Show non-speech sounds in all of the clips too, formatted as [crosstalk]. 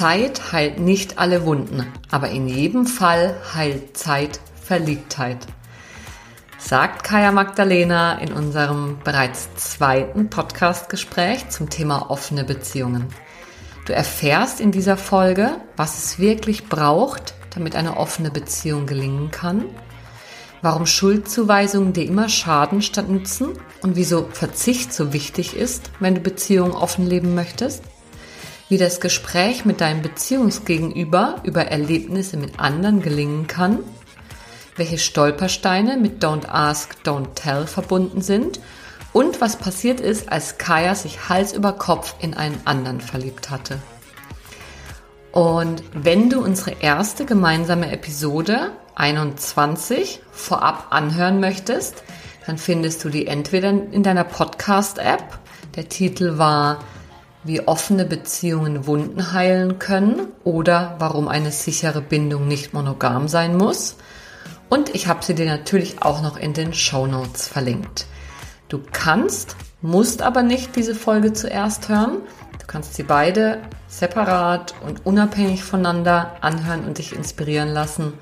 Zeit heilt nicht alle Wunden, aber in jedem Fall heilt Zeit Verliebtheit. Sagt Kaya Magdalena in unserem bereits zweiten Podcastgespräch zum Thema offene Beziehungen. Du erfährst in dieser Folge, was es wirklich braucht, damit eine offene Beziehung gelingen kann, warum Schuldzuweisungen dir immer schaden statt nützen und wieso Verzicht so wichtig ist, wenn du Beziehungen offen leben möchtest wie das Gespräch mit deinem Beziehungsgegenüber über Erlebnisse mit anderen gelingen kann, welche Stolpersteine mit Don't Ask, Don't Tell verbunden sind und was passiert ist, als Kaya sich Hals über Kopf in einen anderen verliebt hatte. Und wenn du unsere erste gemeinsame Episode 21 vorab anhören möchtest, dann findest du die entweder in deiner Podcast-App. Der Titel war wie offene Beziehungen Wunden heilen können oder warum eine sichere Bindung nicht monogam sein muss. Und ich habe sie dir natürlich auch noch in den Show Notes verlinkt. Du kannst, musst aber nicht diese Folge zuerst hören. Du kannst sie beide separat und unabhängig voneinander anhören und dich inspirieren lassen.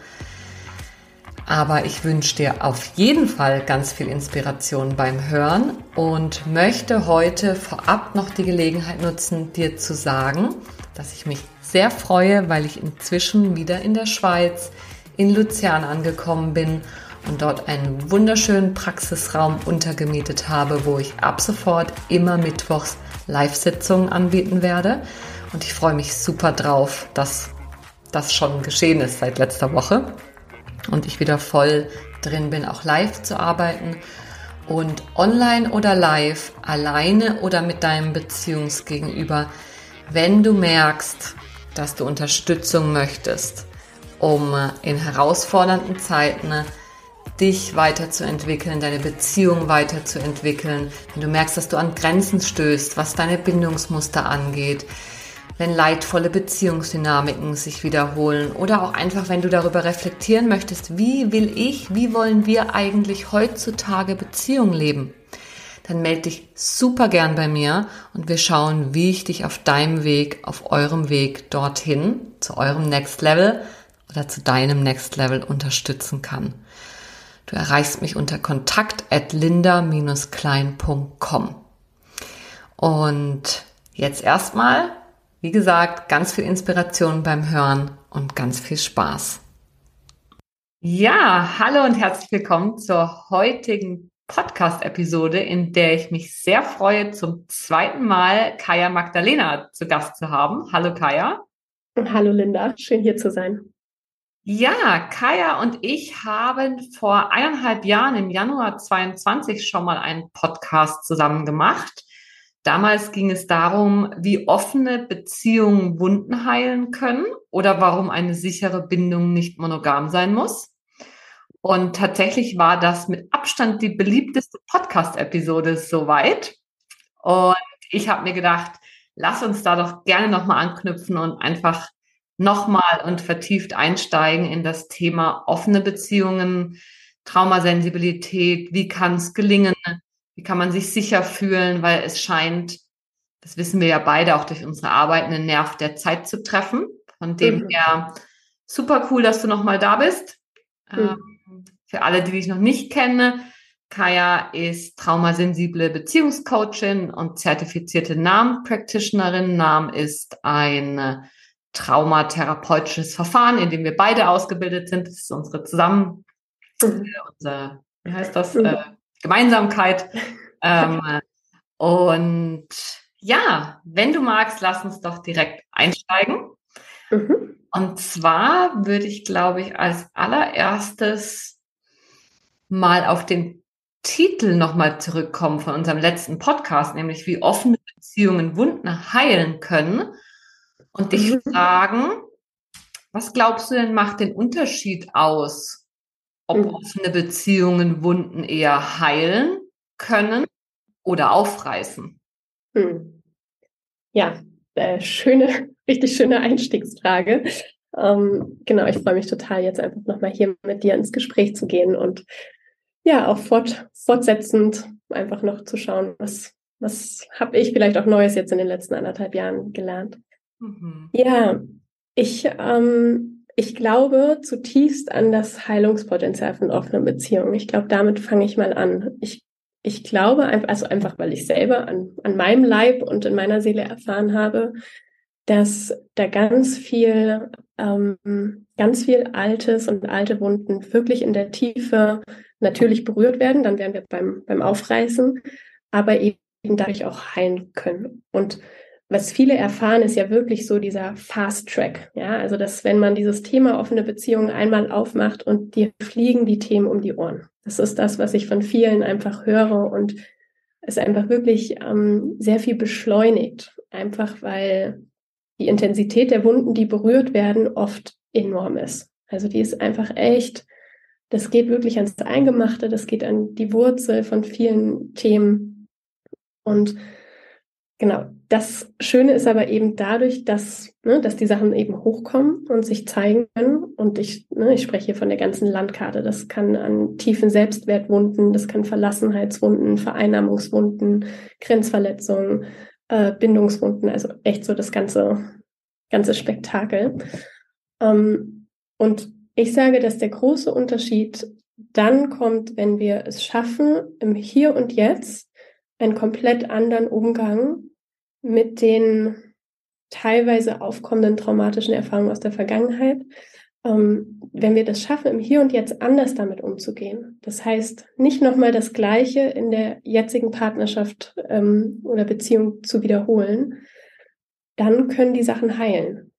Aber ich wünsche dir auf jeden Fall ganz viel Inspiration beim Hören und möchte heute vorab noch die Gelegenheit nutzen, dir zu sagen, dass ich mich sehr freue, weil ich inzwischen wieder in der Schweiz in Luzern angekommen bin und dort einen wunderschönen Praxisraum untergemietet habe, wo ich ab sofort immer mittwochs Live-Sitzungen anbieten werde. Und ich freue mich super drauf, dass das schon geschehen ist seit letzter Woche und ich wieder voll drin bin, auch live zu arbeiten. Und online oder live, alleine oder mit deinem Beziehungsgegenüber, wenn du merkst, dass du Unterstützung möchtest, um in herausfordernden Zeiten dich weiterzuentwickeln, deine Beziehung weiterzuentwickeln, wenn du merkst, dass du an Grenzen stößt, was deine Bindungsmuster angeht, wenn leidvolle Beziehungsdynamiken sich wiederholen oder auch einfach, wenn du darüber reflektieren möchtest, wie will ich, wie wollen wir eigentlich heutzutage Beziehung leben, dann melde dich super gern bei mir und wir schauen, wie ich dich auf deinem Weg, auf eurem Weg dorthin, zu eurem Next Level oder zu deinem Next Level unterstützen kann. Du erreichst mich unter kontakt at linda-klein.com. Und jetzt erstmal wie gesagt, ganz viel Inspiration beim Hören und ganz viel Spaß. Ja, hallo und herzlich willkommen zur heutigen Podcast-Episode, in der ich mich sehr freue, zum zweiten Mal Kaya Magdalena zu Gast zu haben. Hallo Kaya. Und hallo Linda, schön hier zu sein. Ja, Kaya und ich haben vor eineinhalb Jahren im Januar 22 schon mal einen Podcast zusammen gemacht. Damals ging es darum, wie offene Beziehungen Wunden heilen können oder warum eine sichere Bindung nicht monogam sein muss. Und tatsächlich war das mit Abstand die beliebteste Podcast-Episode soweit. Und ich habe mir gedacht, lass uns da doch gerne nochmal anknüpfen und einfach nochmal und vertieft einsteigen in das Thema offene Beziehungen, Traumasensibilität, wie kann es gelingen, wie kann man sich sicher fühlen, weil es scheint, das wissen wir ja beide auch durch unsere Arbeit, einen Nerv der Zeit zu treffen. Von dem mhm. her super cool, dass du nochmal da bist. Mhm. Ähm, für alle, die dich noch nicht kennen, Kaya ist traumasensible Beziehungscoachin und zertifizierte NAM-Practitionerin. NAM ist ein traumatherapeutisches Verfahren, in dem wir beide ausgebildet sind. Das ist unsere zusammen, mhm. unser, wie heißt das? Mhm. Gemeinsamkeit. [laughs] ähm, und ja, wenn du magst, lass uns doch direkt einsteigen. Mhm. Und zwar würde ich, glaube ich, als allererstes mal auf den Titel nochmal zurückkommen von unserem letzten Podcast, nämlich wie offene Beziehungen Wunden heilen können. Und dich mhm. fragen, Was glaubst du denn macht den Unterschied aus, ob mhm. offene Beziehungen Wunden eher heilen können oder aufreißen? Mhm. Ja, äh, schöne, [laughs] richtig schöne Einstiegsfrage. Ähm, genau, ich freue mich total, jetzt einfach nochmal hier mit dir ins Gespräch zu gehen und ja, auch fort, fortsetzend einfach noch zu schauen, was, was habe ich vielleicht auch Neues jetzt in den letzten anderthalb Jahren gelernt. Mhm. Ja, ich, ähm, ich glaube zutiefst an das Heilungspotenzial von offenen Beziehungen. Ich glaube, damit fange ich mal an. Ich, ich glaube, also einfach, weil ich selber an, an meinem Leib und in meiner Seele erfahren habe, dass da ganz viel, ähm, ganz viel Altes und alte Wunden wirklich in der Tiefe natürlich berührt werden. Dann wären wir beim, beim Aufreißen, aber eben dadurch auch heilen können. Und was viele erfahren, ist ja wirklich so dieser Fast Track. Ja, also dass wenn man dieses Thema offene Beziehungen einmal aufmacht und dir fliegen die Themen um die Ohren. Das ist das, was ich von vielen einfach höre und es einfach wirklich ähm, sehr viel beschleunigt. Einfach weil die Intensität der Wunden, die berührt werden, oft enorm ist. Also die ist einfach echt, das geht wirklich ans Eingemachte, das geht an die Wurzel von vielen Themen. Und genau, das Schöne ist aber eben dadurch, dass, ne, dass die Sachen eben hochkommen und sich zeigen können. Und ich, ne, ich spreche hier von der ganzen Landkarte. Das kann an tiefen Selbstwertwunden, das kann Verlassenheitswunden, Vereinnahmungswunden, Grenzverletzungen, äh, Bindungswunden, also echt so das ganze, ganze Spektakel. Ähm, und ich sage, dass der große Unterschied dann kommt, wenn wir es schaffen, im Hier und Jetzt einen komplett anderen Umgang mit den teilweise aufkommenden traumatischen Erfahrungen aus der Vergangenheit ähm, wenn wir das schaffen, im Hier und Jetzt anders damit umzugehen, das heißt, nicht nochmal das Gleiche in der jetzigen Partnerschaft ähm, oder Beziehung zu wiederholen, dann können die Sachen heilen.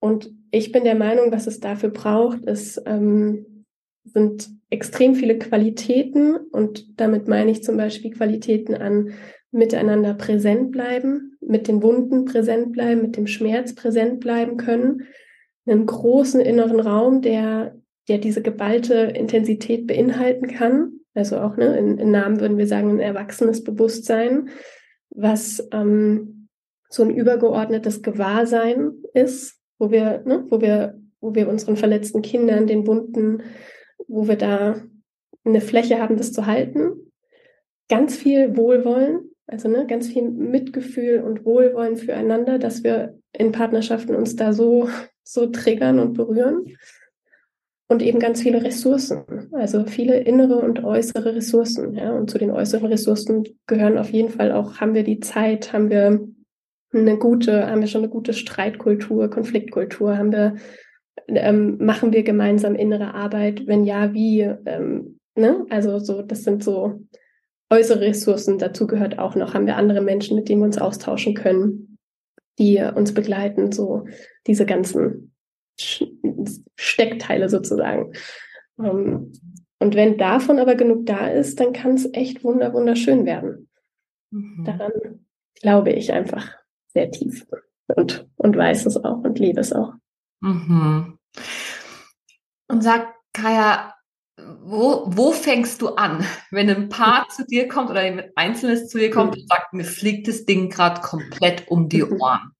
Und ich bin der Meinung, was es dafür braucht, ist, ähm, sind extrem viele Qualitäten und damit meine ich zum Beispiel Qualitäten an miteinander präsent bleiben, mit den Wunden präsent bleiben, mit dem Schmerz präsent bleiben können, einen großen inneren Raum, der, der diese geballte Intensität beinhalten kann. Also auch ne, in, in Namen würden wir sagen, ein erwachsenes Bewusstsein, was ähm, so ein übergeordnetes Gewahrsein ist, wo wir, ne, wo wir, wo wir unseren verletzten Kindern, den Wunden, wo wir da eine Fläche haben, das zu halten. Ganz viel Wohlwollen, also ne, ganz viel Mitgefühl und Wohlwollen füreinander, dass wir in Partnerschaften uns da so [laughs] so triggern und berühren. Und eben ganz viele Ressourcen, also viele innere und äußere Ressourcen. Ja. Und zu den äußeren Ressourcen gehören auf jeden Fall auch, haben wir die Zeit, haben wir eine gute, haben wir schon eine gute Streitkultur, Konfliktkultur, haben wir, ähm, machen wir gemeinsam innere Arbeit? Wenn ja, wie? Ähm, ne? Also so, das sind so äußere Ressourcen. Dazu gehört auch noch, haben wir andere Menschen, mit denen wir uns austauschen können die uns begleiten, so diese ganzen Steckteile sozusagen. Ähm, und wenn davon aber genug da ist, dann kann es echt wunder wunderschön werden. Mhm. Daran glaube ich einfach sehr tief und, und weiß es auch und liebe es auch. Mhm. Und sag, Kaya, wo, wo fängst du an, [laughs] wenn ein Paar [laughs] zu dir kommt oder ein Einzelnes zu dir kommt mhm. und sagt, mir fliegt das Ding gerade komplett um die mhm. Ohren?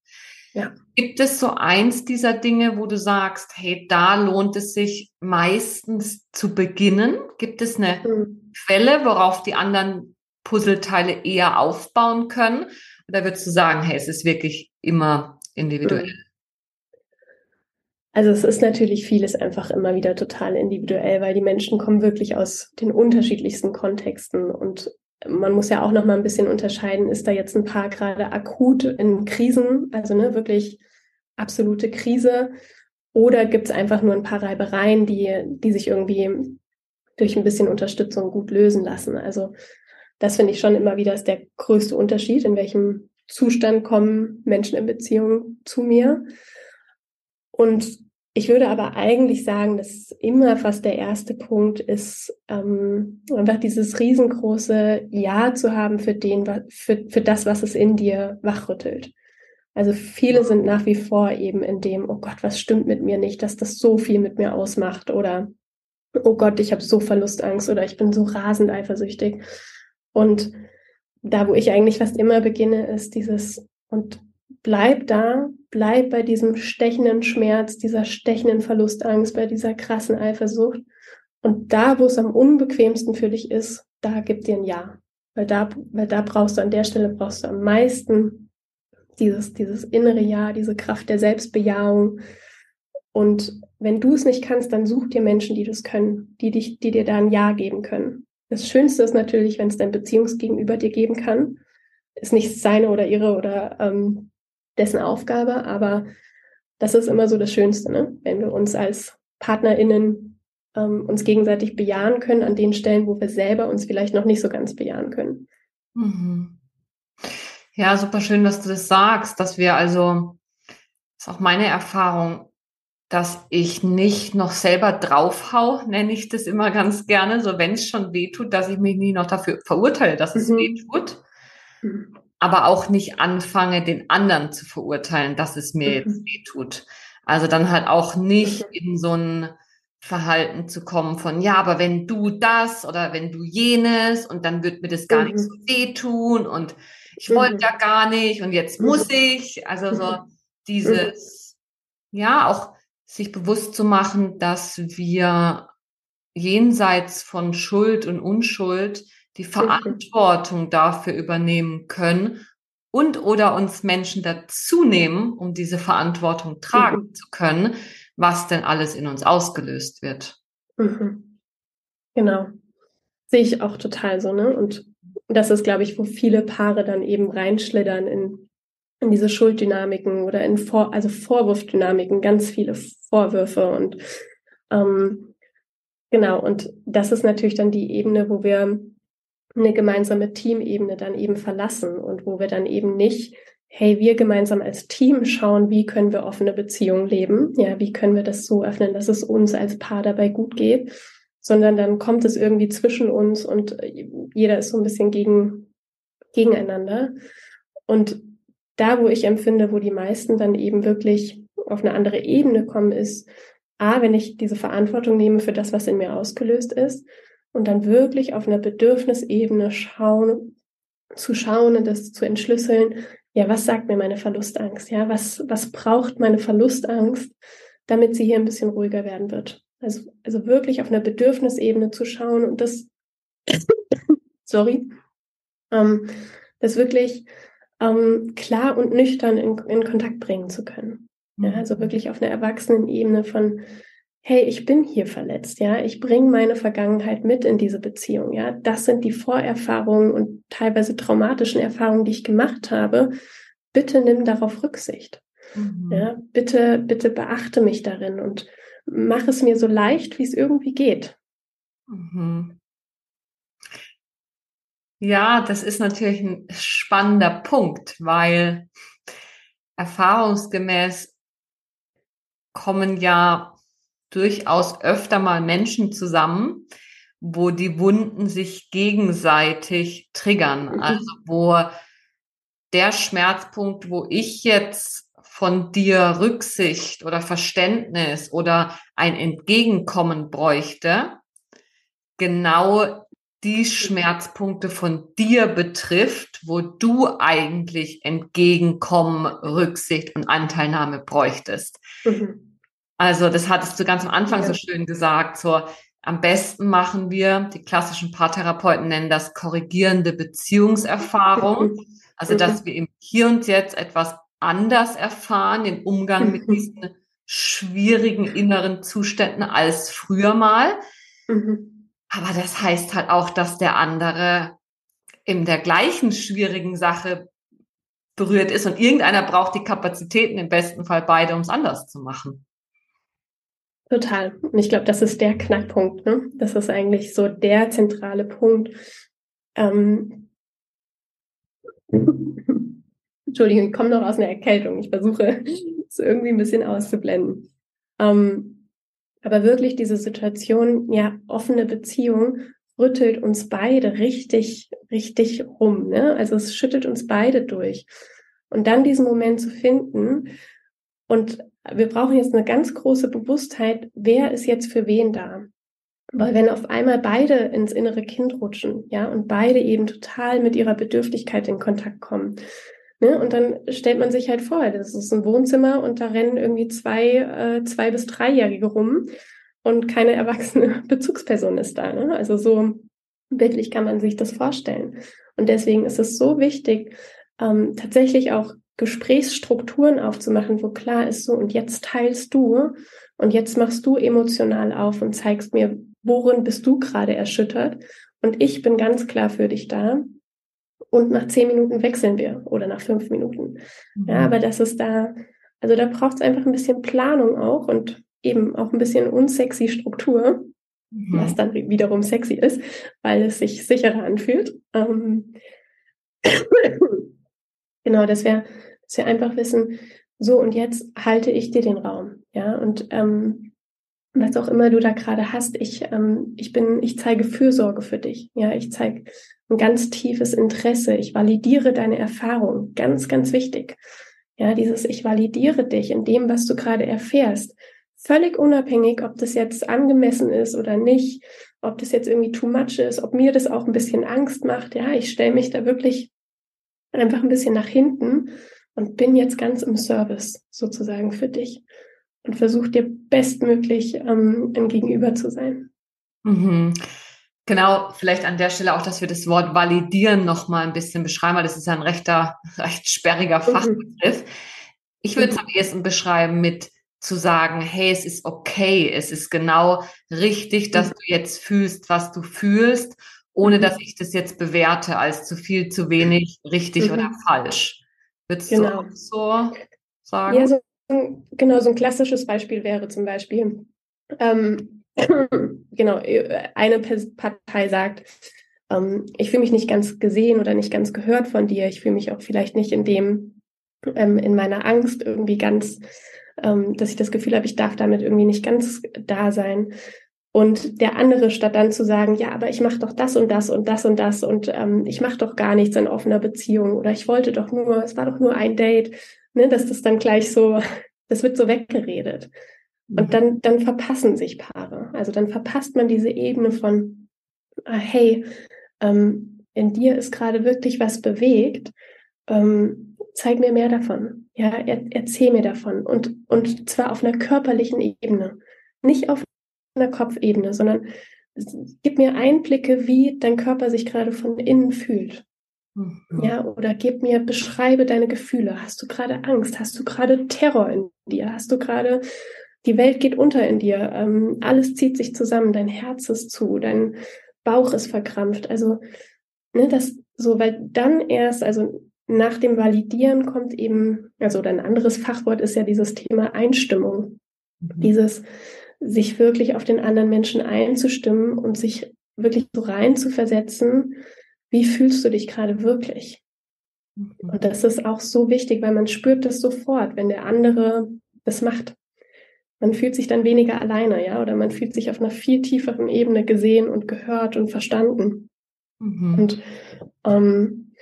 Ja. Gibt es so eins dieser Dinge, wo du sagst, hey, da lohnt es sich meistens zu beginnen? Gibt es eine mhm. Quelle, worauf die anderen Puzzleteile eher aufbauen können? Oder würdest du sagen, hey, es ist wirklich immer individuell? Mhm. Also es ist natürlich vieles einfach immer wieder total individuell, weil die Menschen kommen wirklich aus den unterschiedlichsten Kontexten und man muss ja auch noch mal ein bisschen unterscheiden, ist da jetzt ein Paar gerade akut in Krisen, also ne, wirklich absolute Krise, oder gibt es einfach nur ein paar Reibereien, die, die sich irgendwie durch ein bisschen Unterstützung gut lösen lassen. Also das finde ich schon immer wieder ist der größte Unterschied, in welchem Zustand kommen Menschen in Beziehung zu mir. Und ich würde aber eigentlich sagen, dass immer fast der erste Punkt ist, ähm, einfach dieses riesengroße Ja zu haben für den, für, für das, was es in dir wachrüttelt. Also viele sind nach wie vor eben in dem, oh Gott, was stimmt mit mir nicht, dass das so viel mit mir ausmacht oder oh Gott, ich habe so Verlustangst oder ich bin so rasend eifersüchtig. Und da, wo ich eigentlich fast immer beginne, ist dieses und bleib da, bleib bei diesem stechenden Schmerz, dieser stechenden Verlustangst, bei dieser krassen Eifersucht. Und da, wo es am unbequemsten für dich ist, da gib dir ein Ja. Weil da, weil da brauchst du an der Stelle brauchst du am meisten dieses, dieses innere Ja, diese Kraft der Selbstbejahung. Und wenn du es nicht kannst, dann such dir Menschen, die das können, die dich, die dir da ein Ja geben können. Das Schönste ist natürlich, wenn es dein Beziehungsgegenüber dir geben kann. Ist nicht seine oder ihre oder ähm, dessen Aufgabe, aber das ist immer so das Schönste, ne? wenn wir uns als PartnerInnen ähm, uns gegenseitig bejahen können an den Stellen, wo wir selber uns vielleicht noch nicht so ganz bejahen können. Mhm. Ja, super schön, dass du das sagst, dass wir also, das ist auch meine Erfahrung, dass ich nicht noch selber draufhau, nenne ich das immer ganz gerne, so wenn es schon weh tut, dass ich mich nicht noch dafür verurteile, dass es mhm. weh tut, mhm. Aber auch nicht anfange, den anderen zu verurteilen, dass es mir mhm. jetzt weh tut. Also dann halt auch nicht mhm. in so ein Verhalten zu kommen von, ja, aber wenn du das oder wenn du jenes und dann wird mir das gar nicht so mhm. wehtun und ich wollte ja gar nicht und jetzt muss ich. Also so dieses, ja, auch sich bewusst zu machen, dass wir jenseits von Schuld und Unschuld die Verantwortung dafür übernehmen können und oder uns Menschen dazu nehmen, um diese Verantwortung tragen mhm. zu können, was denn alles in uns ausgelöst wird. Mhm. Genau. Sehe ich auch total so, ne? Und das ist, glaube ich, wo viele Paare dann eben reinschlittern in in diese Schulddynamiken oder in Vor also Vorwurfdynamiken, ganz viele Vorwürfe und ähm, genau, und das ist natürlich dann die Ebene, wo wir eine gemeinsame Teamebene dann eben verlassen und wo wir dann eben nicht, hey, wir gemeinsam als Team schauen, wie können wir offene Beziehungen leben, ja, wie können wir das so öffnen, dass es uns als Paar dabei gut geht, sondern dann kommt es irgendwie zwischen uns und jeder ist so ein bisschen gegen, gegeneinander. Und da, wo ich empfinde, wo die meisten dann eben wirklich auf eine andere Ebene kommen, ist, A, wenn ich diese Verantwortung nehme für das, was in mir ausgelöst ist, und dann wirklich auf einer Bedürfnisebene schauen, zu schauen und das zu entschlüsseln, ja, was sagt mir meine Verlustangst? Ja, was, was braucht meine Verlustangst, damit sie hier ein bisschen ruhiger werden wird? Also, also wirklich auf einer Bedürfnisebene zu schauen und das, [coughs] sorry, ähm, das wirklich ähm, klar und nüchtern in, in Kontakt bringen zu können. Ja, mhm. also wirklich auf einer Erwachsenenebene von, hey, ich bin hier verletzt, ja, ich bringe meine Vergangenheit mit in diese Beziehung, ja, das sind die Vorerfahrungen und teilweise traumatischen Erfahrungen, die ich gemacht habe. Bitte nimm darauf Rücksicht. Mhm. Ja, bitte, bitte beachte mich darin und mach es mir so leicht, wie es irgendwie geht. Mhm. Ja, das ist natürlich ein spannender Punkt, weil erfahrungsgemäß kommen ja durchaus öfter mal Menschen zusammen, wo die Wunden sich gegenseitig triggern. Mhm. Also wo der Schmerzpunkt, wo ich jetzt von dir Rücksicht oder Verständnis oder ein Entgegenkommen bräuchte, genau die Schmerzpunkte von dir betrifft, wo du eigentlich Entgegenkommen, Rücksicht und Anteilnahme bräuchtest. Mhm. Also das hattest du ganz am Anfang ja. so schön gesagt, so am besten machen wir, die klassischen Paartherapeuten nennen das korrigierende Beziehungserfahrung. [laughs] Also, dass mhm. wir im Hier und Jetzt etwas anders erfahren, den Umgang mit diesen schwierigen inneren Zuständen als früher mal. Mhm. Aber das heißt halt auch, dass der andere in der gleichen schwierigen Sache berührt ist und irgendeiner braucht die Kapazitäten, im besten Fall beide, um es anders zu machen. Total. Und ich glaube, das ist der Knackpunkt. Ne? Das ist eigentlich so der zentrale Punkt. Ähm [laughs] Entschuldigung, ich komme noch aus einer Erkältung. Ich versuche es irgendwie ein bisschen auszublenden. Ähm aber wirklich diese Situation, ja, offene Beziehung rüttelt uns beide richtig, richtig rum. Ne? Also es schüttelt uns beide durch. Und dann diesen Moment zu finden. Und wir brauchen jetzt eine ganz große Bewusstheit, wer ist jetzt für wen da? Weil wenn auf einmal beide ins innere Kind rutschen, ja, und beide eben total mit ihrer Bedürftigkeit in Kontakt kommen, ne, und dann stellt man sich halt vor, das ist ein Wohnzimmer und da rennen irgendwie zwei, äh, zwei bis dreijährige rum und keine erwachsene [laughs] Bezugsperson ist da, ne? Also so bildlich kann man sich das vorstellen. Und deswegen ist es so wichtig, ähm, tatsächlich auch Gesprächsstrukturen aufzumachen, wo klar ist so, und jetzt teilst du und jetzt machst du emotional auf und zeigst mir, worin bist du gerade erschüttert? Und ich bin ganz klar für dich da. Und nach zehn Minuten wechseln wir oder nach fünf Minuten. Mhm. Ja, aber das ist da, also da braucht es einfach ein bisschen Planung auch und eben auch ein bisschen unsexy Struktur, mhm. was dann wiederum sexy ist, weil es sich sicherer anfühlt. Ähm [coughs] genau, dass wir, dass wir einfach wissen, so und jetzt halte ich dir den Raum. Ja, und ähm, was auch immer du da gerade hast, ich, ähm, ich bin, ich zeige Fürsorge für dich. Ja, ich zeige ein ganz tiefes Interesse. Ich validiere deine Erfahrung. Ganz, ganz wichtig. Ja, dieses Ich validiere dich in dem, was du gerade erfährst. Völlig unabhängig, ob das jetzt angemessen ist oder nicht, ob das jetzt irgendwie too much ist, ob mir das auch ein bisschen Angst macht. Ja, ich stelle mich da wirklich einfach ein bisschen nach hinten und bin jetzt ganz im Service sozusagen für dich und versuch dir bestmöglich ähm, ein Gegenüber zu sein. Mhm. Genau, vielleicht an der Stelle auch, dass wir das Wort validieren noch mal ein bisschen beschreiben, weil das ist ja ein rechter, [laughs] recht sperriger mhm. Fachbegriff. Ich würde es mhm. am ehesten beschreiben mit zu sagen, hey, es ist okay, es ist genau richtig, dass mhm. du jetzt fühlst, was du fühlst, ohne mhm. dass ich das jetzt bewerte als zu viel, zu wenig, richtig mhm. oder falsch. Würdest genau. du so sagen? Ja, so genau, so ein klassisches Beispiel wäre zum Beispiel, ähm, [clears throat] genau, eine Partei sagt, ähm, ich fühle mich nicht ganz gesehen oder nicht ganz gehört von dir, ich fühle mich auch vielleicht nicht in dem, ähm, in meiner Angst irgendwie ganz, ähm, dass ich das Gefühl habe, ich darf damit irgendwie nicht ganz da sein. Und der andere, statt dann zu sagen, ja, aber ich mache doch das und das und das und das und ähm, ich mache doch gar nichts in offener Beziehung oder ich wollte doch nur, es war doch nur ein Date, ne, dass das dann gleich so, [laughs] das wird so weggeredet. Und mhm. dann, dann verpassen sich Paare. Also dann verpasst man diese Ebene von, ah, hey, ähm, in dir ist gerade wirklich was bewegt. Ähm, zeig mir mehr davon. Ja, er, erzähl mir davon. Und, und zwar auf einer körperlichen Ebene. Nicht auf einer Kopfebene, sondern gib mir Einblicke, wie dein Körper sich gerade von innen fühlt. Mhm. Ja, oder gib mir, beschreibe deine Gefühle. Hast du gerade Angst? Hast du gerade Terror in dir? Hast du gerade, die Welt geht unter in dir? Ähm, alles zieht sich zusammen, dein Herz ist zu, dein Bauch ist verkrampft. Also, ne, das so, weil dann erst, also nach dem Validieren kommt eben, also ein anderes Fachwort ist ja dieses Thema Einstimmung. Mhm. Dieses, sich wirklich auf den anderen Menschen einzustimmen und sich wirklich so rein zu versetzen, wie fühlst du dich gerade wirklich? Mhm. Und das ist auch so wichtig, weil man spürt das sofort, wenn der andere das macht. Man fühlt sich dann weniger alleine, ja, oder man fühlt sich auf einer viel tieferen Ebene gesehen und gehört und verstanden. Mhm. Und ähm,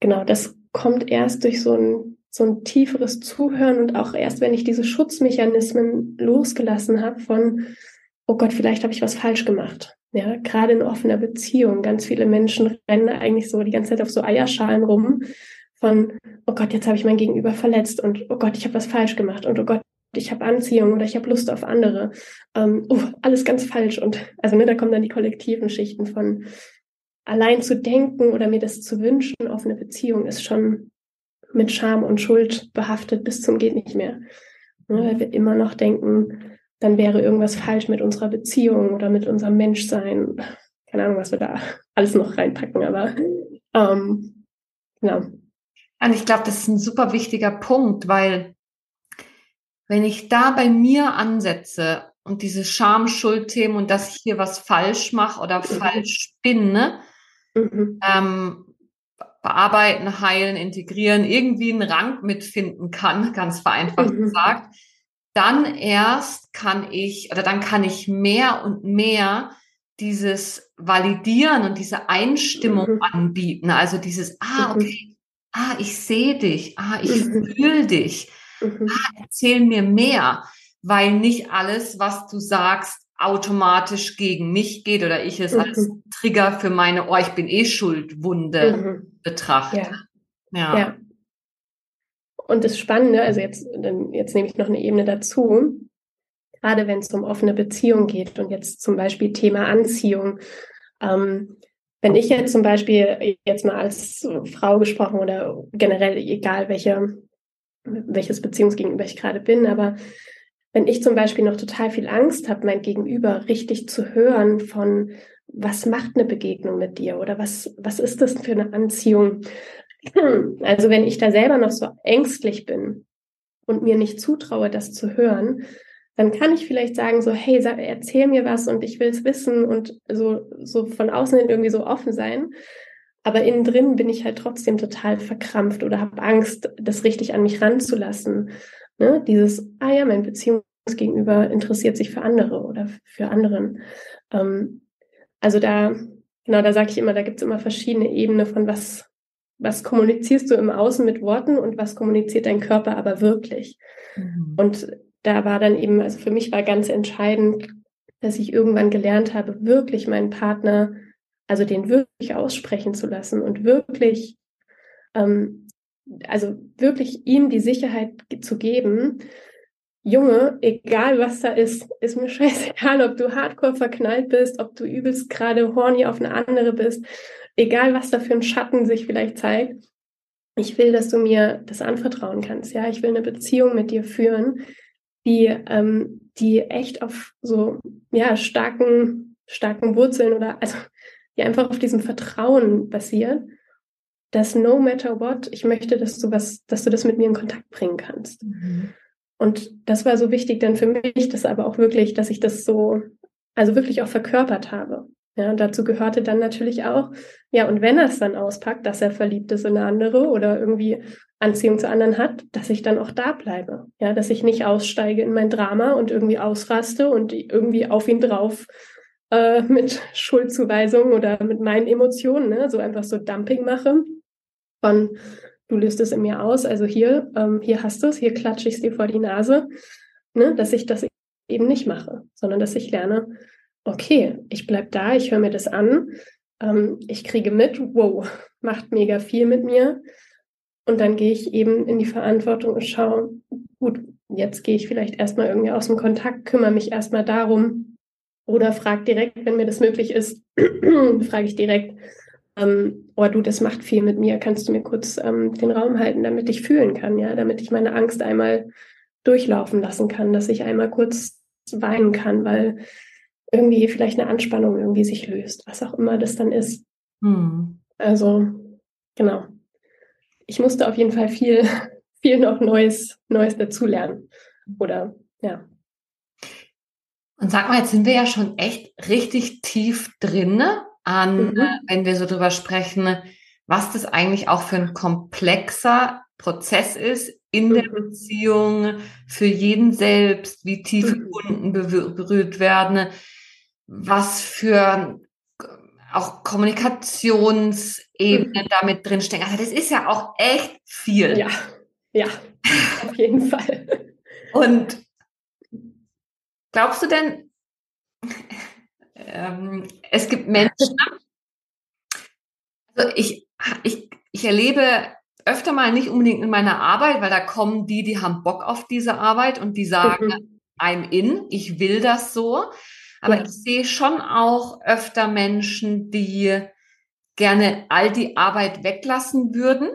genau, das kommt erst durch so ein, so ein tieferes Zuhören und auch erst, wenn ich diese Schutzmechanismen losgelassen habe von, oh Gott, vielleicht habe ich was falsch gemacht. Ja, gerade in offener Beziehung. Ganz viele Menschen rennen eigentlich so die ganze Zeit auf so Eierschalen rum von, oh Gott, jetzt habe ich mein Gegenüber verletzt und oh Gott, ich habe was falsch gemacht und oh Gott, ich habe Anziehung oder ich habe Lust auf andere. Ähm, oh, alles ganz falsch. Und also ne, da kommen dann die kollektiven Schichten von allein zu denken oder mir das zu wünschen, offene Beziehung ist schon mit Scham und Schuld behaftet bis zum geht nicht mehr. Ne, weil wir immer noch denken, dann wäre irgendwas falsch mit unserer Beziehung oder mit unserem Menschsein. Keine Ahnung, was wir da alles noch reinpacken, aber ähm, genau. Und ich glaube, das ist ein super wichtiger Punkt, weil wenn ich da bei mir ansetze und diese Scham-Schuld-Themen und dass ich hier was falsch mache oder mhm. falsch bin, ne? Mhm. Ähm, bearbeiten, heilen, integrieren, irgendwie einen Rang mitfinden kann, [laughs] ganz vereinfacht mhm. gesagt, dann erst kann ich oder dann kann ich mehr und mehr dieses Validieren und diese Einstimmung mhm. anbieten. Also dieses, ah, mhm. okay, ah, ich sehe dich, ah, ich mhm. fühle dich, mhm. ah, erzähl mir mehr, weil nicht alles, was du sagst, automatisch gegen mich geht oder ich es mhm. als Trigger für meine, oh, ich bin eh Schuldwunde mhm. betrachte. Ja. ja. ja. Und das Spannende, also jetzt, jetzt nehme ich noch eine Ebene dazu, gerade wenn es um offene Beziehung geht und jetzt zum Beispiel Thema Anziehung. Ähm, wenn ich jetzt zum Beispiel jetzt mal als Frau gesprochen oder generell egal welche, welches Beziehungsgegenüber ich gerade bin, aber wenn ich zum Beispiel noch total viel Angst habe, mein Gegenüber richtig zu hören von, was macht eine Begegnung mit dir oder was, was ist das für eine Anziehung? [clears throat] Also wenn ich da selber noch so ängstlich bin und mir nicht zutraue, das zu hören, dann kann ich vielleicht sagen so, hey, sag, erzähl mir was und ich will es wissen und so, so von außen hin irgendwie so offen sein. Aber innen drin bin ich halt trotzdem total verkrampft oder habe Angst, das richtig an mich ranzulassen. Ne? Dieses, ah ja, mein Beziehungsgegenüber interessiert sich für andere oder für anderen. Ähm, also da, genau, da sage ich immer, da gibt es immer verschiedene Ebenen von was, was kommunizierst du im Außen mit Worten und was kommuniziert dein Körper aber wirklich. Mhm. Und da war dann eben, also für mich war ganz entscheidend, dass ich irgendwann gelernt habe, wirklich meinen Partner, also den wirklich aussprechen zu lassen und wirklich ähm, also wirklich ihm die Sicherheit zu geben, Junge, egal was da ist, ist mir [laughs] scheißegal, ob du hardcore verknallt bist, ob du übelst gerade horny auf eine andere bist, egal was da für ein Schatten sich vielleicht zeigt. Ich will, dass du mir das anvertrauen kannst. Ja, ich will eine Beziehung mit dir führen, die, ähm, die echt auf so, ja, starken, starken Wurzeln oder, also, die einfach auf diesem Vertrauen basiert dass no matter what, ich möchte, dass du was, dass du das mit mir in Kontakt bringen kannst. Mhm. Und das war so wichtig dann für mich, dass aber auch wirklich, dass ich das so, also wirklich auch verkörpert habe. Ja, und dazu gehörte dann natürlich auch, ja, und wenn er es dann auspackt, dass er verliebt ist in eine andere oder irgendwie Anziehung zu anderen hat, dass ich dann auch da bleibe. Ja, dass ich nicht aussteige in mein Drama und irgendwie ausraste und irgendwie auf ihn drauf äh, mit Schuldzuweisungen oder mit meinen Emotionen, ne, so einfach so Dumping mache, von du löst es in mir aus, also hier, ähm, hier hast du es, hier klatsche ich es dir vor die Nase, ne, dass ich das eben nicht mache, sondern dass ich lerne, okay, ich bleib da, ich höre mir das an, ähm, ich kriege mit, wow, macht mega viel mit mir. Und dann gehe ich eben in die Verantwortung und schaue, gut, jetzt gehe ich vielleicht erstmal irgendwie aus dem Kontakt, kümmere mich erstmal darum oder frage direkt, wenn mir das möglich ist, [clears throat] frage ich direkt, ähm, oh du, das macht viel mit mir, kannst du mir kurz ähm, den Raum halten, damit ich fühlen kann, ja, damit ich meine Angst einmal durchlaufen lassen kann, dass ich einmal kurz weinen kann, weil irgendwie vielleicht eine Anspannung irgendwie sich löst, was auch immer das dann ist. Hm. Also, genau. Ich musste auf jeden Fall viel, [laughs] viel noch Neues, Neues dazulernen. Oder, ja. Und sag mal, jetzt sind wir ja schon echt richtig tief drin an, mhm. wenn wir so drüber sprechen, was das eigentlich auch für ein komplexer Prozess ist in mhm. der Beziehung für jeden selbst, wie tiefe mhm. Wunden berührt werden, was für auch Kommunikationsebene mhm. damit drinstecken. Also das ist ja auch echt viel. Ja, ja, auf jeden Fall. Und glaubst du denn, ähm, es gibt Menschen, also ich, ich, ich erlebe öfter mal nicht unbedingt in meiner Arbeit, weil da kommen die, die haben Bock auf diese Arbeit und die sagen, mhm. I'm in, ich will das so. Aber ja. ich sehe schon auch öfter Menschen, die gerne all die Arbeit weglassen würden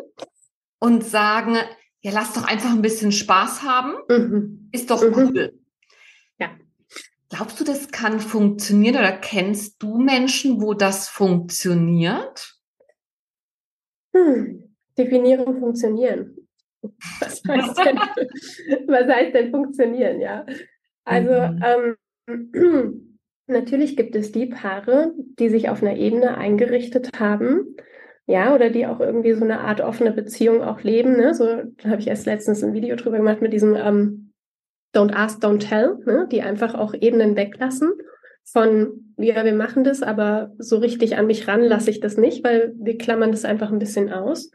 und sagen, ja, lass doch einfach ein bisschen Spaß haben. Mhm. Ist doch mhm. cool. Glaubst du, das kann funktionieren oder kennst du Menschen, wo das funktioniert? Hm, definieren funktionieren. [laughs] Was heißt denn, was heißt denn funktionieren, ja? Also mhm. ähm, [clears throat] natürlich gibt es die Paare, die sich auf einer Ebene eingerichtet haben, ja, oder die auch irgendwie so eine Art offene Beziehung auch leben. Ne? So habe ich erst letztens ein Video drüber gemacht mit diesem ähm, Don't Ask, Don't Tell, ne? die einfach auch Ebenen weglassen von, ja, wir machen das, aber so richtig an mich ran lasse ich das nicht, weil wir klammern das einfach ein bisschen aus.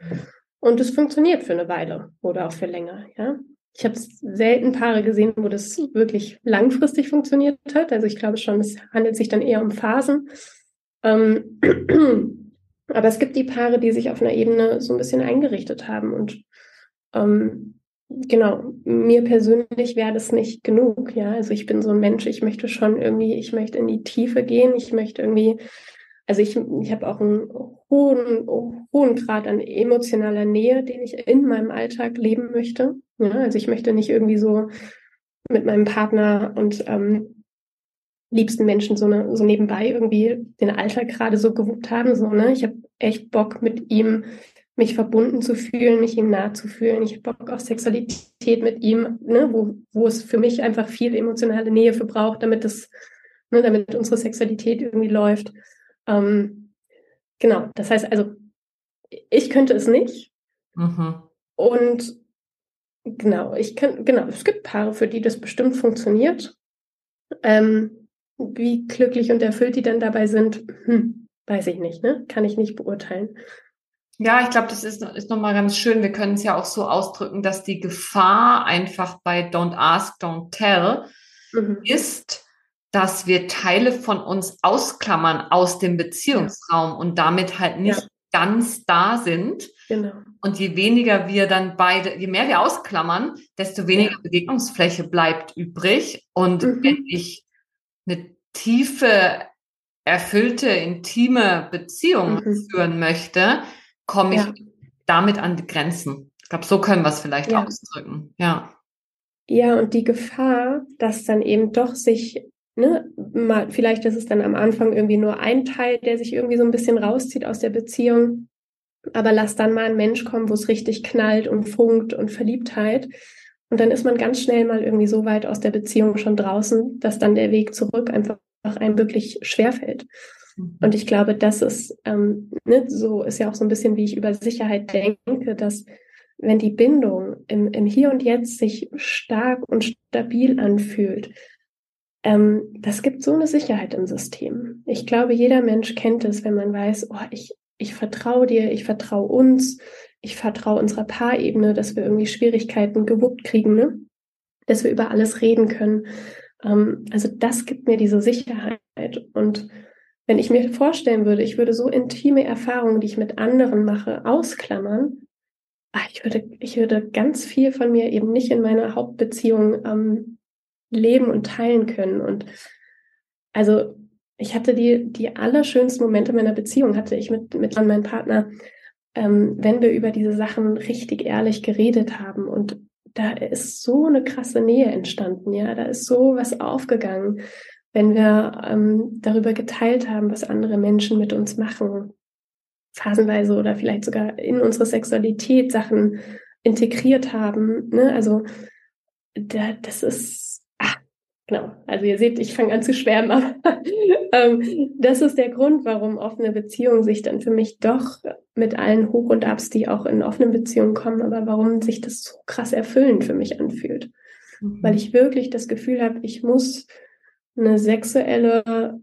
Und es funktioniert für eine Weile oder auch für länger, ja. Ich habe selten Paare gesehen, wo das wirklich langfristig funktioniert hat. Also ich glaube schon, es handelt sich dann eher um Phasen. Ähm, aber es gibt die Paare, die sich auf einer Ebene so ein bisschen eingerichtet haben. Und ähm, genau, mir persönlich wäre das nicht genug. Ja, also ich bin so ein Mensch, ich möchte schon irgendwie, ich möchte in die Tiefe gehen, ich möchte irgendwie also ich, ich habe auch einen hohen, hohen Grad an emotionaler Nähe, den ich in meinem Alltag leben möchte. Ja, also ich möchte nicht irgendwie so mit meinem Partner und ähm, liebsten Menschen so, eine, so nebenbei irgendwie den Alltag gerade so gewuppt haben. So, ne? Ich habe echt Bock mit ihm mich verbunden zu fühlen, mich ihm nah zu fühlen. Ich habe Bock auf Sexualität mit ihm, ne? wo, wo es für mich einfach viel emotionale Nähe für braucht, damit das, ne, damit unsere Sexualität irgendwie läuft. Ähm, genau, das heißt also, ich könnte es nicht. Mhm. Und genau, ich kann, genau, es gibt Paare, für die das bestimmt funktioniert. Ähm, wie glücklich und erfüllt die dann dabei sind, hm, weiß ich nicht, ne? Kann ich nicht beurteilen. Ja, ich glaube, das ist, ist nochmal ganz schön. Wir können es ja auch so ausdrücken, dass die Gefahr einfach bei Don't Ask, Don't Tell mhm. ist, dass wir Teile von uns ausklammern aus dem Beziehungsraum und damit halt nicht ja. ganz da sind. Genau. Und je weniger wir dann beide, je mehr wir ausklammern, desto weniger ja. Begegnungsfläche bleibt übrig. Und mhm. wenn ich eine tiefe, erfüllte, intime Beziehung mhm. führen möchte, komme ich damit an die Grenzen. Ich glaube, so können wir es vielleicht ausdrücken. Ja. Ja, und die Gefahr, dass dann eben doch sich ne, mal, vielleicht ist es dann am Anfang irgendwie nur ein Teil, der sich irgendwie so ein bisschen rauszieht aus der Beziehung. Aber lass dann mal ein Mensch kommen, wo es richtig knallt und funkt und Verliebtheit. Und dann ist man ganz schnell mal irgendwie so weit aus der Beziehung schon draußen, dass dann der Weg zurück einfach einem wirklich schwerfällt. Und ich glaube, das ist, ähm, ne, so ist ja auch so ein bisschen, wie ich über Sicherheit denke, dass wenn die Bindung im, im Hier und Jetzt sich stark und stabil anfühlt, ähm, das gibt so eine Sicherheit im System. Ich glaube, jeder Mensch kennt es, wenn man weiß, oh, ich, ich vertraue dir, ich vertraue uns, ich vertraue unserer Paarebene, dass wir irgendwie Schwierigkeiten gewuppt kriegen, ne? dass wir über alles reden können. Ähm, also das gibt mir diese Sicherheit. Und wenn ich mir vorstellen würde, ich würde so intime Erfahrungen, die ich mit anderen mache, ausklammern, ach, ich würde, ich würde ganz viel von mir eben nicht in meiner Hauptbeziehung ähm, leben und teilen können. Und also ich hatte die, die allerschönsten Momente meiner Beziehung, hatte ich mit, mit meinem Partner, ähm, wenn wir über diese Sachen richtig ehrlich geredet haben. Und da ist so eine krasse Nähe entstanden, ja, da ist so was aufgegangen, wenn wir ähm, darüber geteilt haben, was andere Menschen mit uns machen, phasenweise oder vielleicht sogar in unsere Sexualität Sachen integriert haben. Ne? Also da, das ist Genau, also ihr seht, ich fange an zu schwärmen, [laughs] aber ähm, das ist der Grund, warum offene Beziehungen sich dann für mich doch mit allen Hoch und Abs, die auch in offenen Beziehungen kommen, aber warum sich das so krass erfüllend für mich anfühlt. Mhm. Weil ich wirklich das Gefühl habe, ich muss eine sexuelle,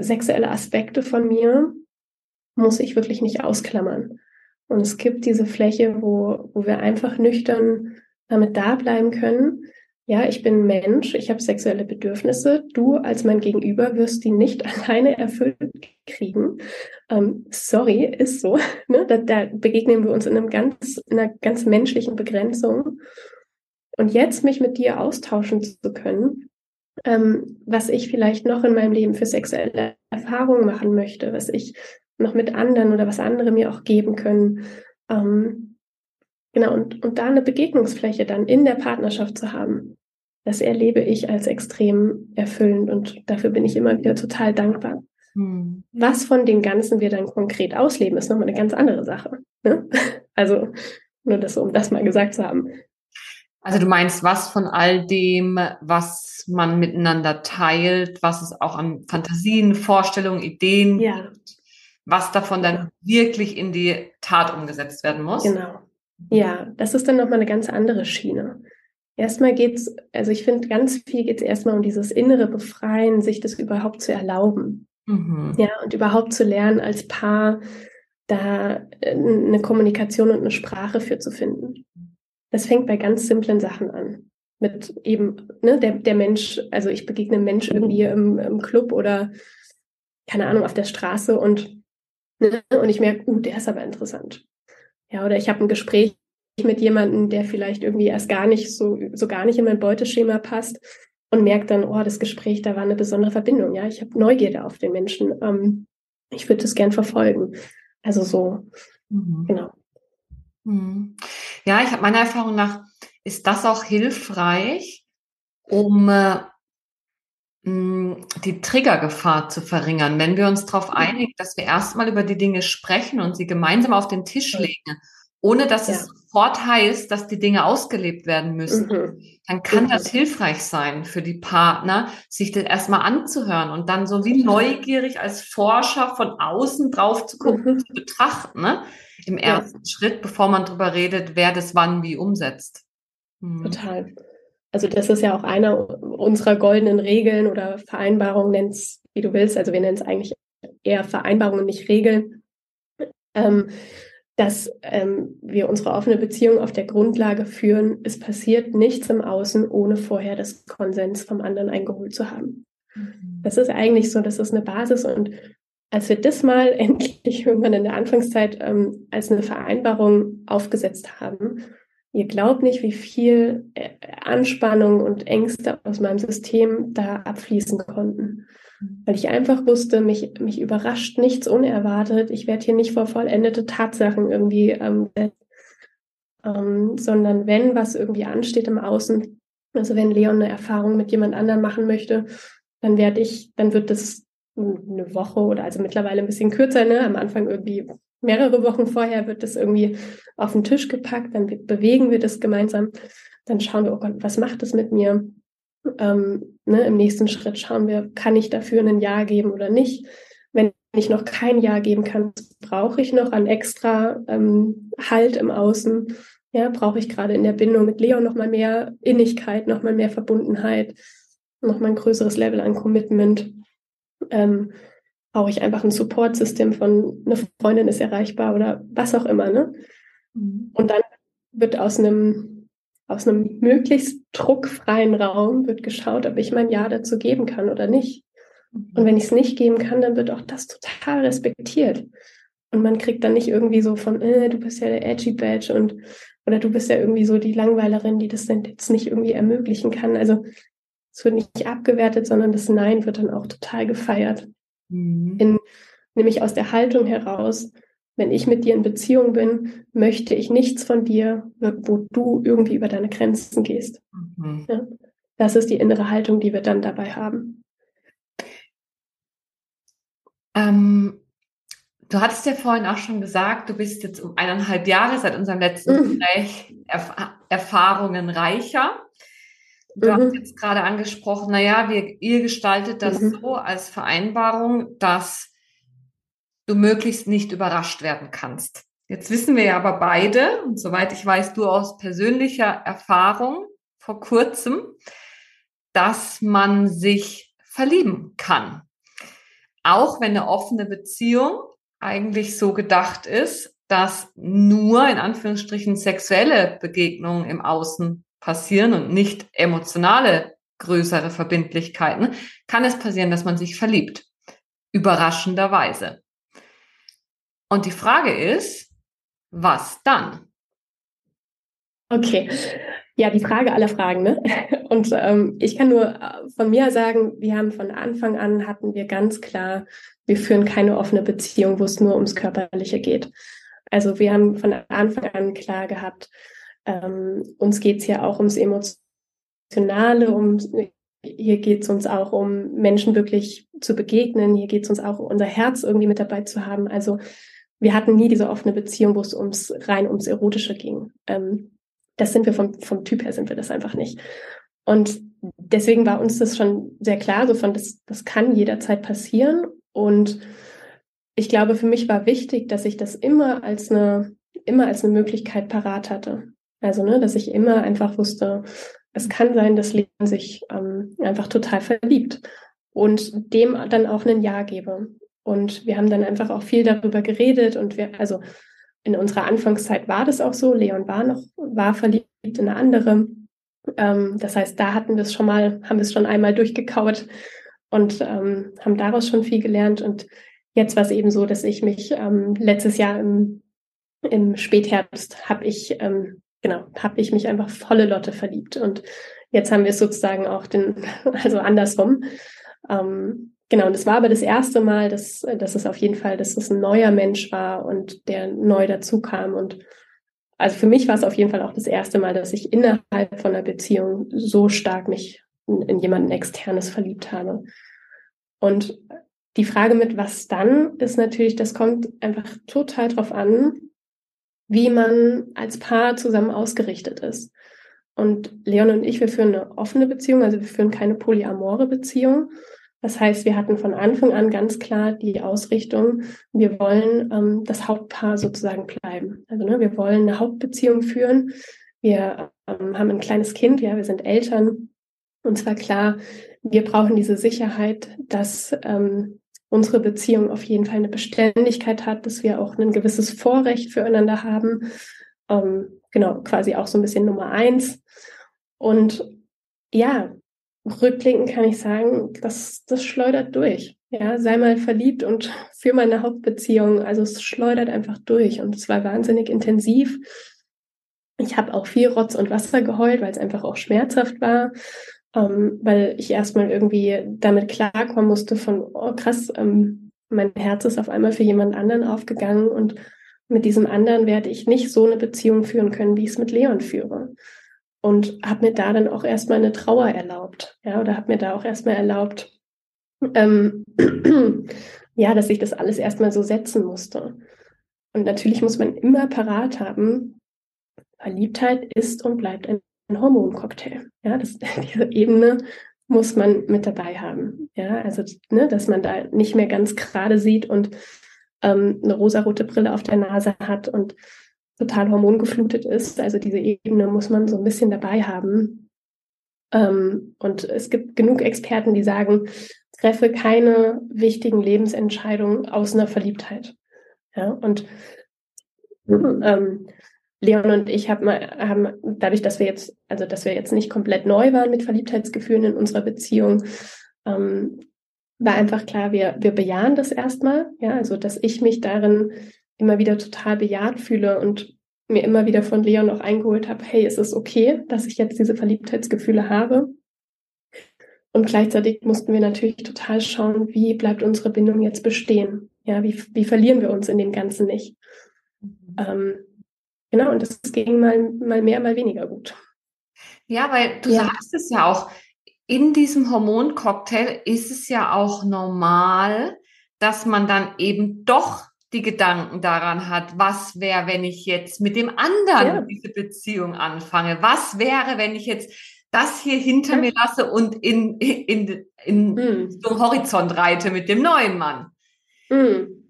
sexuelle Aspekte von mir, muss ich wirklich nicht ausklammern. Und es gibt diese Fläche, wo, wo wir einfach nüchtern damit da bleiben können ja, ich bin Mensch, ich habe sexuelle Bedürfnisse. Du als mein Gegenüber wirst die nicht [laughs] alleine erfüllt kriegen. Ähm, sorry, ist so. [laughs] Ne? Da, da, begegnen wir uns in, einem ganz, in einer ganz menschlichen Begrenzung. Und jetzt mich mit dir austauschen zu können, ähm, was ich vielleicht noch in meinem Leben für sexuelle Erfahrungen machen möchte, was ich noch mit anderen oder was andere mir auch geben können. Ähm, Genau, und, und da eine Begegnungsfläche dann in der Partnerschaft zu haben, das erlebe ich als extrem erfüllend und dafür bin ich immer wieder total dankbar. Hm. Was von dem Ganzen wir dann konkret ausleben, ist nochmal eine ganz andere Sache. Ne? [laughs] Also nur das, um das mal gesagt zu haben. Also du meinst, was von all dem, was man miteinander teilt, was es auch an Fantasien, Vorstellungen, Ideen ja. gibt, was davon dann wirklich in die Tat umgesetzt werden muss? Genau. Ja, das ist dann nochmal eine ganz andere Schiene. Erstmal geht's, also ich finde, ganz viel geht's erstmal um dieses innere Befreien, sich das überhaupt zu erlauben. Mhm. Ja, und überhaupt zu lernen, als Paar da äh, eine Kommunikation und eine Sprache für zu finden. Das fängt bei ganz simplen Sachen an. Mit eben, ne, der, der Mensch, also ich begegne einem Mensch irgendwie im, im Club oder keine Ahnung, auf der Straße und, ne, und ich merke, uh, der ist aber interessant. Ja, oder ich habe ein Gespräch mit jemandem, der vielleicht irgendwie erst gar nicht so, so gar nicht in mein Beuteschema passt und merke dann, oh, das Gespräch, da war eine besondere Verbindung. Ja, ich habe Neugierde auf den Menschen. Ähm, ich würde das gern verfolgen. Also so, mhm. genau. Mhm. Ja, ich habe meiner Erfahrung nach, ist das auch hilfreich, um äh, die Triggergefahr zu verringern, wenn wir uns darauf einigen, dass wir erstmal über die Dinge sprechen und sie gemeinsam auf den Tisch legen, ohne dass ja. es sofort heißt, dass die Dinge ausgelebt werden müssen, mhm. dann kann mhm. das hilfreich sein für die Partner, sich das erstmal anzuhören und dann so wie neugierig als Forscher von außen drauf zu gucken, mhm. zu betrachten, ne? im ersten ja. Schritt, bevor man darüber redet, wer das wann wie umsetzt. Mhm. Total. Also das ist ja auch einer unserer goldenen Regeln oder Vereinbarungen, nenn's wie du willst. Also wir nennen es eigentlich eher Vereinbarungen, nicht Regeln. Ähm, dass ähm, wir unsere offene Beziehung auf der Grundlage führen, es passiert nichts im Außen, ohne vorher das Konsens vom anderen eingeholt zu haben. Mhm. Das ist eigentlich so, das ist eine Basis. Und als wir das mal [laughs] endlich irgendwann in der Anfangszeit ähm, als eine Vereinbarung aufgesetzt haben, Ihr glaubt nicht, wie viel äh, Anspannung und Ängste aus meinem System da abfließen konnten. Weil ich einfach wusste, mich, mich überrascht nichts unerwartet. Ich werde hier nicht vor vollendete Tatsachen irgendwie, ähm, ähm, sondern wenn was irgendwie ansteht im Außen, also wenn Leon eine Erfahrung mit jemand anderem machen möchte, dann werde ich, dann wird das eine Woche oder also mittlerweile ein bisschen kürzer, ne? Am Anfang irgendwie mehrere Wochen vorher wird das irgendwie auf den Tisch gepackt, dann bewegen wir das gemeinsam, dann schauen wir, oh Gott, was macht das mit mir? Ähm, ne, Im nächsten Schritt schauen wir, kann ich dafür ein Ja geben oder nicht? Wenn ich noch kein Ja geben kann, brauche ich noch an extra ähm, Halt im Außen. Ja, brauche ich gerade in der Bindung mit Leon noch mal mehr Innigkeit, noch mal mehr Verbundenheit, noch mal ein größeres Level an Commitment. Ähm, brauche ich einfach ein Support-System von eine Freundin ist erreichbar oder was auch immer, ne? Mhm. Und dann wird aus einem, aus einem möglichst druckfreien Raum wird geschaut, ob ich mein Ja dazu geben kann oder nicht. Und wenn ich es nicht geben kann, dann wird auch das total respektiert. Und man kriegt dann nicht irgendwie so von, äh, du bist ja der Edgy Badge und oder du bist ja irgendwie so die Langweilerin, die das dann jetzt nicht irgendwie ermöglichen kann. Also es wird nicht abgewertet, sondern das Nein wird dann auch total gefeiert. Mhm. In, nämlich aus der Haltung heraus, wenn ich mit dir in Beziehung bin, möchte ich nichts von dir, wo du irgendwie über deine Grenzen gehst. Mhm. Ja? Das ist die innere Haltung, die wir dann dabei haben. Ähm, du hattest ja vorhin auch schon gesagt, du bist jetzt um eineinhalb Jahre seit unserem letzten mhm. Gespräch erf Erfahrungen reicher. Du mhm. hast jetzt gerade angesprochen, naja, wir, ihr gestaltet das mhm. so als Vereinbarung, dass du möglichst nicht überrascht werden kannst. Jetzt wissen wir ja aber beide, und soweit ich weiß, du aus persönlicher Erfahrung vor kurzem, dass man sich verlieben kann. Auch wenn eine offene Beziehung eigentlich so gedacht ist, dass nur in Anführungsstrichen sexuelle Begegnungen im Außen passieren und nicht emotionale größere Verbindlichkeiten, kann es passieren, dass man sich verliebt. Überraschenderweise. Und die Frage ist, was dann? Okay. Ja, die Frage aller Fragen, ne? [laughs] Und ähm, ich kann nur äh, von mir sagen, wir haben von Anfang an hatten wir ganz klar, wir führen keine offene Beziehung, wo es nur ums Körperliche geht. Also wir haben von Anfang an klar gehabt, ähm, uns geht es ja auch ums Emotionale, um hier geht es uns auch um Menschen wirklich zu begegnen, hier geht es uns auch um unser Herz irgendwie mit dabei zu haben. Also wir hatten nie diese offene Beziehung, wo es ums rein ums Erotische ging. Ähm, das sind wir vom, vom Typ her sind wir das einfach nicht. Und deswegen war uns das schon sehr klar, so von das, das kann jederzeit passieren. Und ich glaube, für mich war wichtig, dass ich das immer als eine, immer als eine Möglichkeit parat hatte. Also, ne, dass ich immer einfach wusste, es kann sein, dass Leon sich ähm, einfach total verliebt und dem dann auch ein Ja gebe. Und wir haben dann einfach auch viel darüber geredet und wir, also in unserer Anfangszeit war das auch so. Leon war noch, war verliebt in eine andere. Ähm, das heißt, da hatten wir es schon mal, haben wir es schon einmal durchgekaut und ähm, haben daraus schon viel gelernt. Und jetzt war es eben so, dass ich mich ähm, letztes Jahr im, im Spätherbst habe ich, ähm, genau, habe ich mich einfach volle Lotte verliebt. Und jetzt haben wir es sozusagen auch den, [laughs] also andersrum. Ähm, Genau, und es war aber das erste Mal, dass, dass es auf jeden Fall, dass es ein neuer Mensch war und der neu dazu kam. Und also für mich war es auf jeden Fall auch das erste Mal, dass ich innerhalb von einer Beziehung so stark mich in, in jemanden externes verliebt habe. Und die Frage mit was dann ist natürlich, das kommt einfach total drauf an, wie man als Paar zusammen ausgerichtet ist. Und Leon und ich, wir führen eine offene Beziehung, also wir führen keine polyamore Beziehung. Das heißt, wir hatten von Anfang an ganz klar die Ausrichtung, wir wollen ähm, das Hauptpaar sozusagen bleiben. Also ne, wir wollen eine Hauptbeziehung führen. Wir ähm, haben ein kleines Kind, ja, wir sind Eltern. Und zwar klar, wir brauchen diese Sicherheit, dass ähm, unsere Beziehung auf jeden Fall eine Beständigkeit hat, dass wir auch ein gewisses Vorrecht füreinander haben. Ähm, genau, quasi auch so ein bisschen Nummer eins. Und ja, rückblickend kann ich sagen, das, das schleudert durch. Ja, sei mal verliebt und [laughs] für meine Hauptbeziehung. Also es schleudert einfach durch und es war wahnsinnig intensiv. Ich habe auch viel Rotz und Wasser geheult, weil es einfach auch schmerzhaft war, ähm, weil ich erstmal irgendwie damit klarkommen musste von, oh krass, ähm, mein Herz ist auf einmal für jemand anderen aufgegangen und mit diesem anderen werde ich nicht so eine Beziehung führen können, wie ich es mit Leon führe und habe mir da dann auch erstmal eine Trauer erlaubt, ja, oder habe mir da auch erstmal erlaubt, ähm, [clears throat] ja, dass ich das alles erstmal so setzen musste. Und natürlich muss man immer parat haben, Verliebtheit ist und bleibt ein, Hormoncocktail. Ja, das, [laughs] diese Ebene muss man mit dabei haben. Ja, also, ne, dass man da nicht mehr ganz gerade sieht und ähm, eine rosarote Brille auf der Nase hat und total hormongeflutet ist. Also diese Ebene muss man so ein bisschen dabei haben. Ähm, und es gibt genug Experten, die sagen, treffe keine wichtigen Lebensentscheidungen aus einer Verliebtheit. Ja, und ähm, Leon und ich haben, haben dadurch, dass wir jetzt, also dass wir jetzt nicht komplett neu waren mit Verliebtheitsgefühlen in unserer Beziehung, ähm, war einfach klar, wir, wir bejahen das erstmal, ja, also dass ich mich darin immer wieder total bejaht fühle und mir immer wieder von Leon auch eingeholt habe, hey, ist es okay, dass ich jetzt diese Verliebtheitsgefühle habe? Und gleichzeitig mussten wir natürlich total schauen, wie bleibt unsere Bindung jetzt bestehen? Ja, wie, wie verlieren wir uns in dem Ganzen nicht? Mhm. Ähm, genau, und das ging mal, mal mehr, mal weniger gut. Ja, weil du ja. sagst es ja auch, in diesem Hormoncocktail ist es ja auch normal, dass man dann eben doch die Gedanken daran hat, was wäre, wenn ich jetzt mit dem anderen ja. diese Beziehung anfange? Was wäre, wenn ich jetzt das hier hinter ja. mir lasse und in, in, in mhm. so Horizont reite mit dem neuen Mann? Mhm.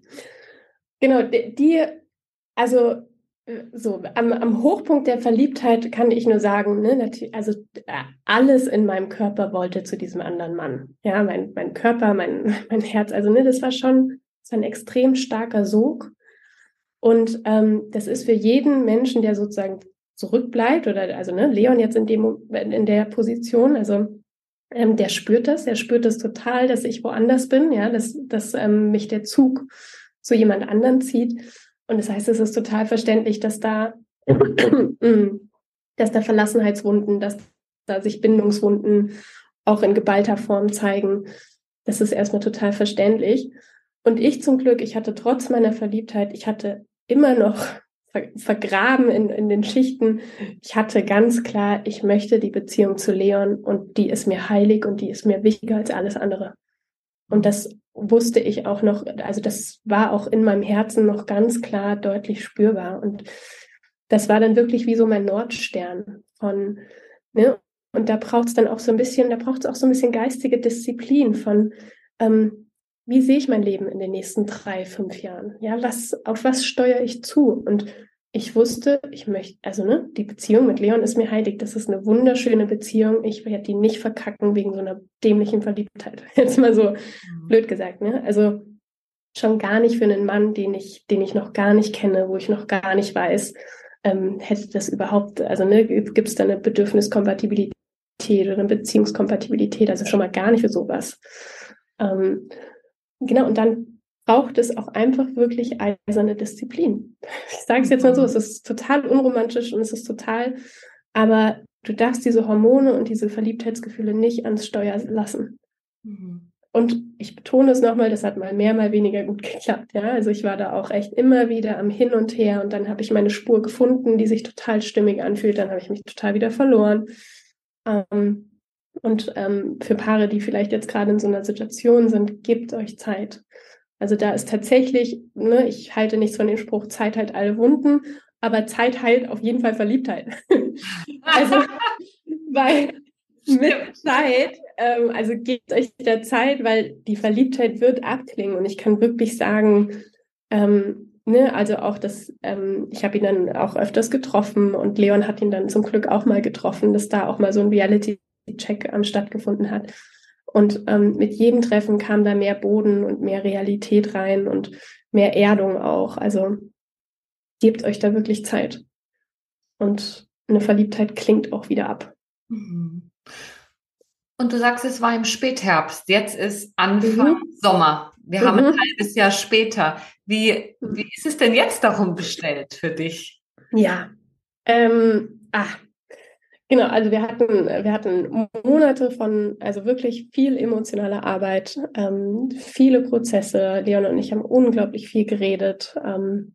Genau, die, also so am, am, Hochpunkt der Verliebtheit kann ich nur sagen, ne, also äh, alles in meinem Körper wollte zu diesem anderen Mann. Ja, mein, mein Körper, mein, [laughs] mein Herz, also ne, das war schon ist ein extrem starker Sog. Und ähm, das ist für jeden Menschen, der sozusagen zurückbleibt, oder also ne, Leon jetzt in, dem, in der Position, also ähm, der spürt das, er spürt das total, dass ich woanders bin, ja, dass, dass ähm, mich der Zug zu jemand anderen zieht. Und das heißt, es ist total verständlich, dass da, [clears throat] dass da Verlassenheitswunden, dass da sich Bindungswunden auch in geballter Form zeigen. Das ist erstmal total verständlich. Und ich zum Glück, ich hatte trotz meiner Verliebtheit, ich hatte immer noch vergraben in, in den Schichten. Ich hatte ganz klar, ich möchte die Beziehung zu Leon und die ist mir heilig und die ist mir wichtiger als alles andere. Und das wusste ich auch noch, also das war auch in meinem Herzen noch ganz klar deutlich spürbar. Und das war dann wirklich wie so mein Nordstern von, ne? Und da braucht es dann auch so ein bisschen, da braucht es auch so ein bisschen geistige Disziplin von, ähm, wie sehe ich mein Leben in den nächsten drei, fünf Jahren? Ja, was, auf was steuere ich zu? Und ich wusste, ich möchte, also ne, die Beziehung mit Leon ist mir heilig. Das ist eine wunderschöne Beziehung. Ich werde die nicht verkacken wegen so einer dämlichen Verliebtheit. [laughs] Jetzt mal so mhm. blöd gesagt, ne? Also schon gar nicht für einen Mann, den ich, den ich noch gar nicht kenne, wo ich noch gar nicht weiß, ähm, hätte das überhaupt, also ne, gibt es da eine Bedürfniskompatibilität oder eine Beziehungskompatibilität, also schon mal gar nicht für sowas. Ähm, genau, und dann braucht es auch einfach wirklich eiserne Disziplin. Ich sage es jetzt mal so, es ist total unromantisch und es ist total, aber du darfst diese Hormone und diese Verliebtheitsgefühle nicht ans Steuer lassen. Mhm. Und ich betone es nochmal, das hat mal mehr, mal weniger gut geklappt. Ja, also ich war da auch echt immer wieder am Hin und Her und dann habe ich meine Spur gefunden, die sich total stimmig anfühlt. Dann habe ich mich total wieder verloren. Ähm, und ähm, für Paare, die vielleicht jetzt gerade in so einer Situation sind, gebt euch Zeit. Also da ist tatsächlich, ne, ich halte nichts von dem Spruch, Zeit heilt alle Wunden, aber Zeit heilt auf jeden Fall Verliebtheit. [laughs] also, [laughs] weil mit Zeit, ähm, also gebt euch der Zeit, weil die Verliebtheit wird abklingen. Und ich kann wirklich sagen, ähm, ne, also auch das, ähm, ich habe ihn dann auch öfters getroffen und Leon hat ihn dann zum Glück auch mal getroffen, dass da auch mal so ein Reality-Check ähm, stattgefunden hat. Und ähm, mit jedem Treffen kam da mehr Boden und mehr Realität rein und mehr Erdung auch. Also gebt euch da wirklich Zeit. Und eine Verliebtheit klingt auch wieder ab. Mhm. Und du sagst, es war im Spätherbst. Jetzt ist Anfang mhm. Sommer. Wir mhm. haben ein halbes Jahr später. Wie, wie ist es denn jetzt darum bestellt für dich? Ja, ähm, ah, genau. Also wir hatten, wir hatten Monate von, also wirklich viel emotionaler Arbeit, ähm, viele Prozesse. Leon und ich haben unglaublich viel geredet. Ähm,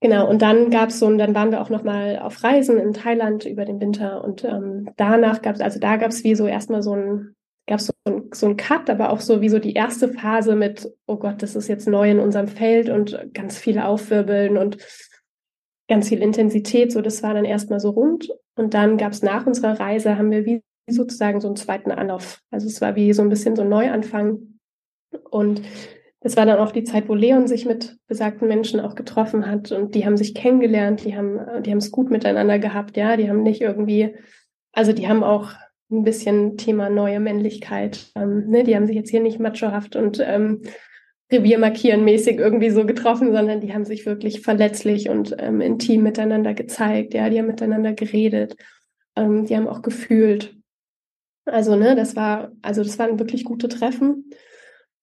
Genau, und dann gab es so, und dann waren wir auch nochmal auf Reisen in Thailand über den Winter und ähm, danach gab es, also da gab es wie so erstmal so ein, gab es so so ein Cut, aber auch so wie so die erste Phase mit, oh Gott, das ist jetzt neu in unserem Feld und ganz viel Aufwirbeln und ganz viel Intensität, so das war dann erstmal so rund. Und dann gab es nach unserer Reise, haben wir wie sozusagen so einen zweiten Anlauf. Also es war wie so ein bisschen so ein Neuanfang. Und es war dann auch die Zeit, wo Leon sich mit besagten Menschen auch getroffen hat und die haben sich kennengelernt, die haben, die haben es gut miteinander gehabt, ja, die haben nicht irgendwie, also die haben auch ein bisschen Thema neue Männlichkeit, ähm, ne, die haben sich jetzt hier nicht machohaft und ähm, Revier markieren mäßig irgendwie so getroffen, sondern die haben sich wirklich verletzlich und ähm, intim miteinander gezeigt, ja, die haben miteinander geredet, ähm, die haben auch gefühlt. Also, ne, das war, also das waren wirklich gute Treffen.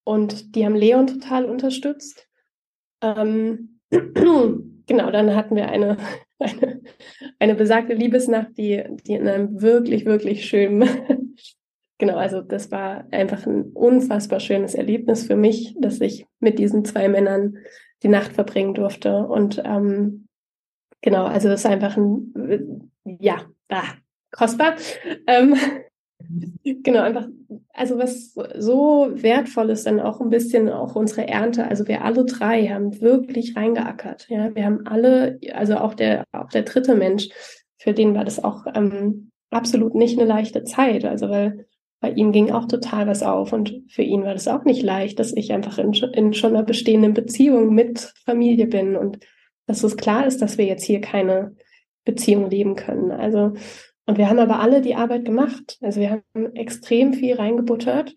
Und die haben Leon total unterstützt. Ähm, [clears throat] genau, dann hatten wir eine, [laughs] eine, eine besagte Liebesnacht, die, die in einem wirklich, wirklich schönen, genau, also das war einfach ein unfassbar schönes Erlebnis für mich, dass ich mit diesen zwei Männern die Nacht verbringen durfte. Und ähm, genau, also das ist einfach ein, ja, ah, kostbar. Ähm, [laughs] Genau, einfach, also was so wertvoll ist, dann auch ein bisschen auch unsere Ernte. Also wir alle drei haben wirklich reingeackert. Ja, wir haben alle, also auch der, auch der dritte Mensch, für den war das auch ähm, absolut nicht eine leichte Zeit. Also weil bei ihm ging auch total was auf und für ihn war das auch nicht leicht, dass ich einfach in, in schon einer bestehenden Beziehung mit Familie bin und dass es klar ist, dass wir jetzt hier keine Beziehung leben können. Also und wir haben aber alle die Arbeit gemacht. Also wir haben extrem viel reingebuttert,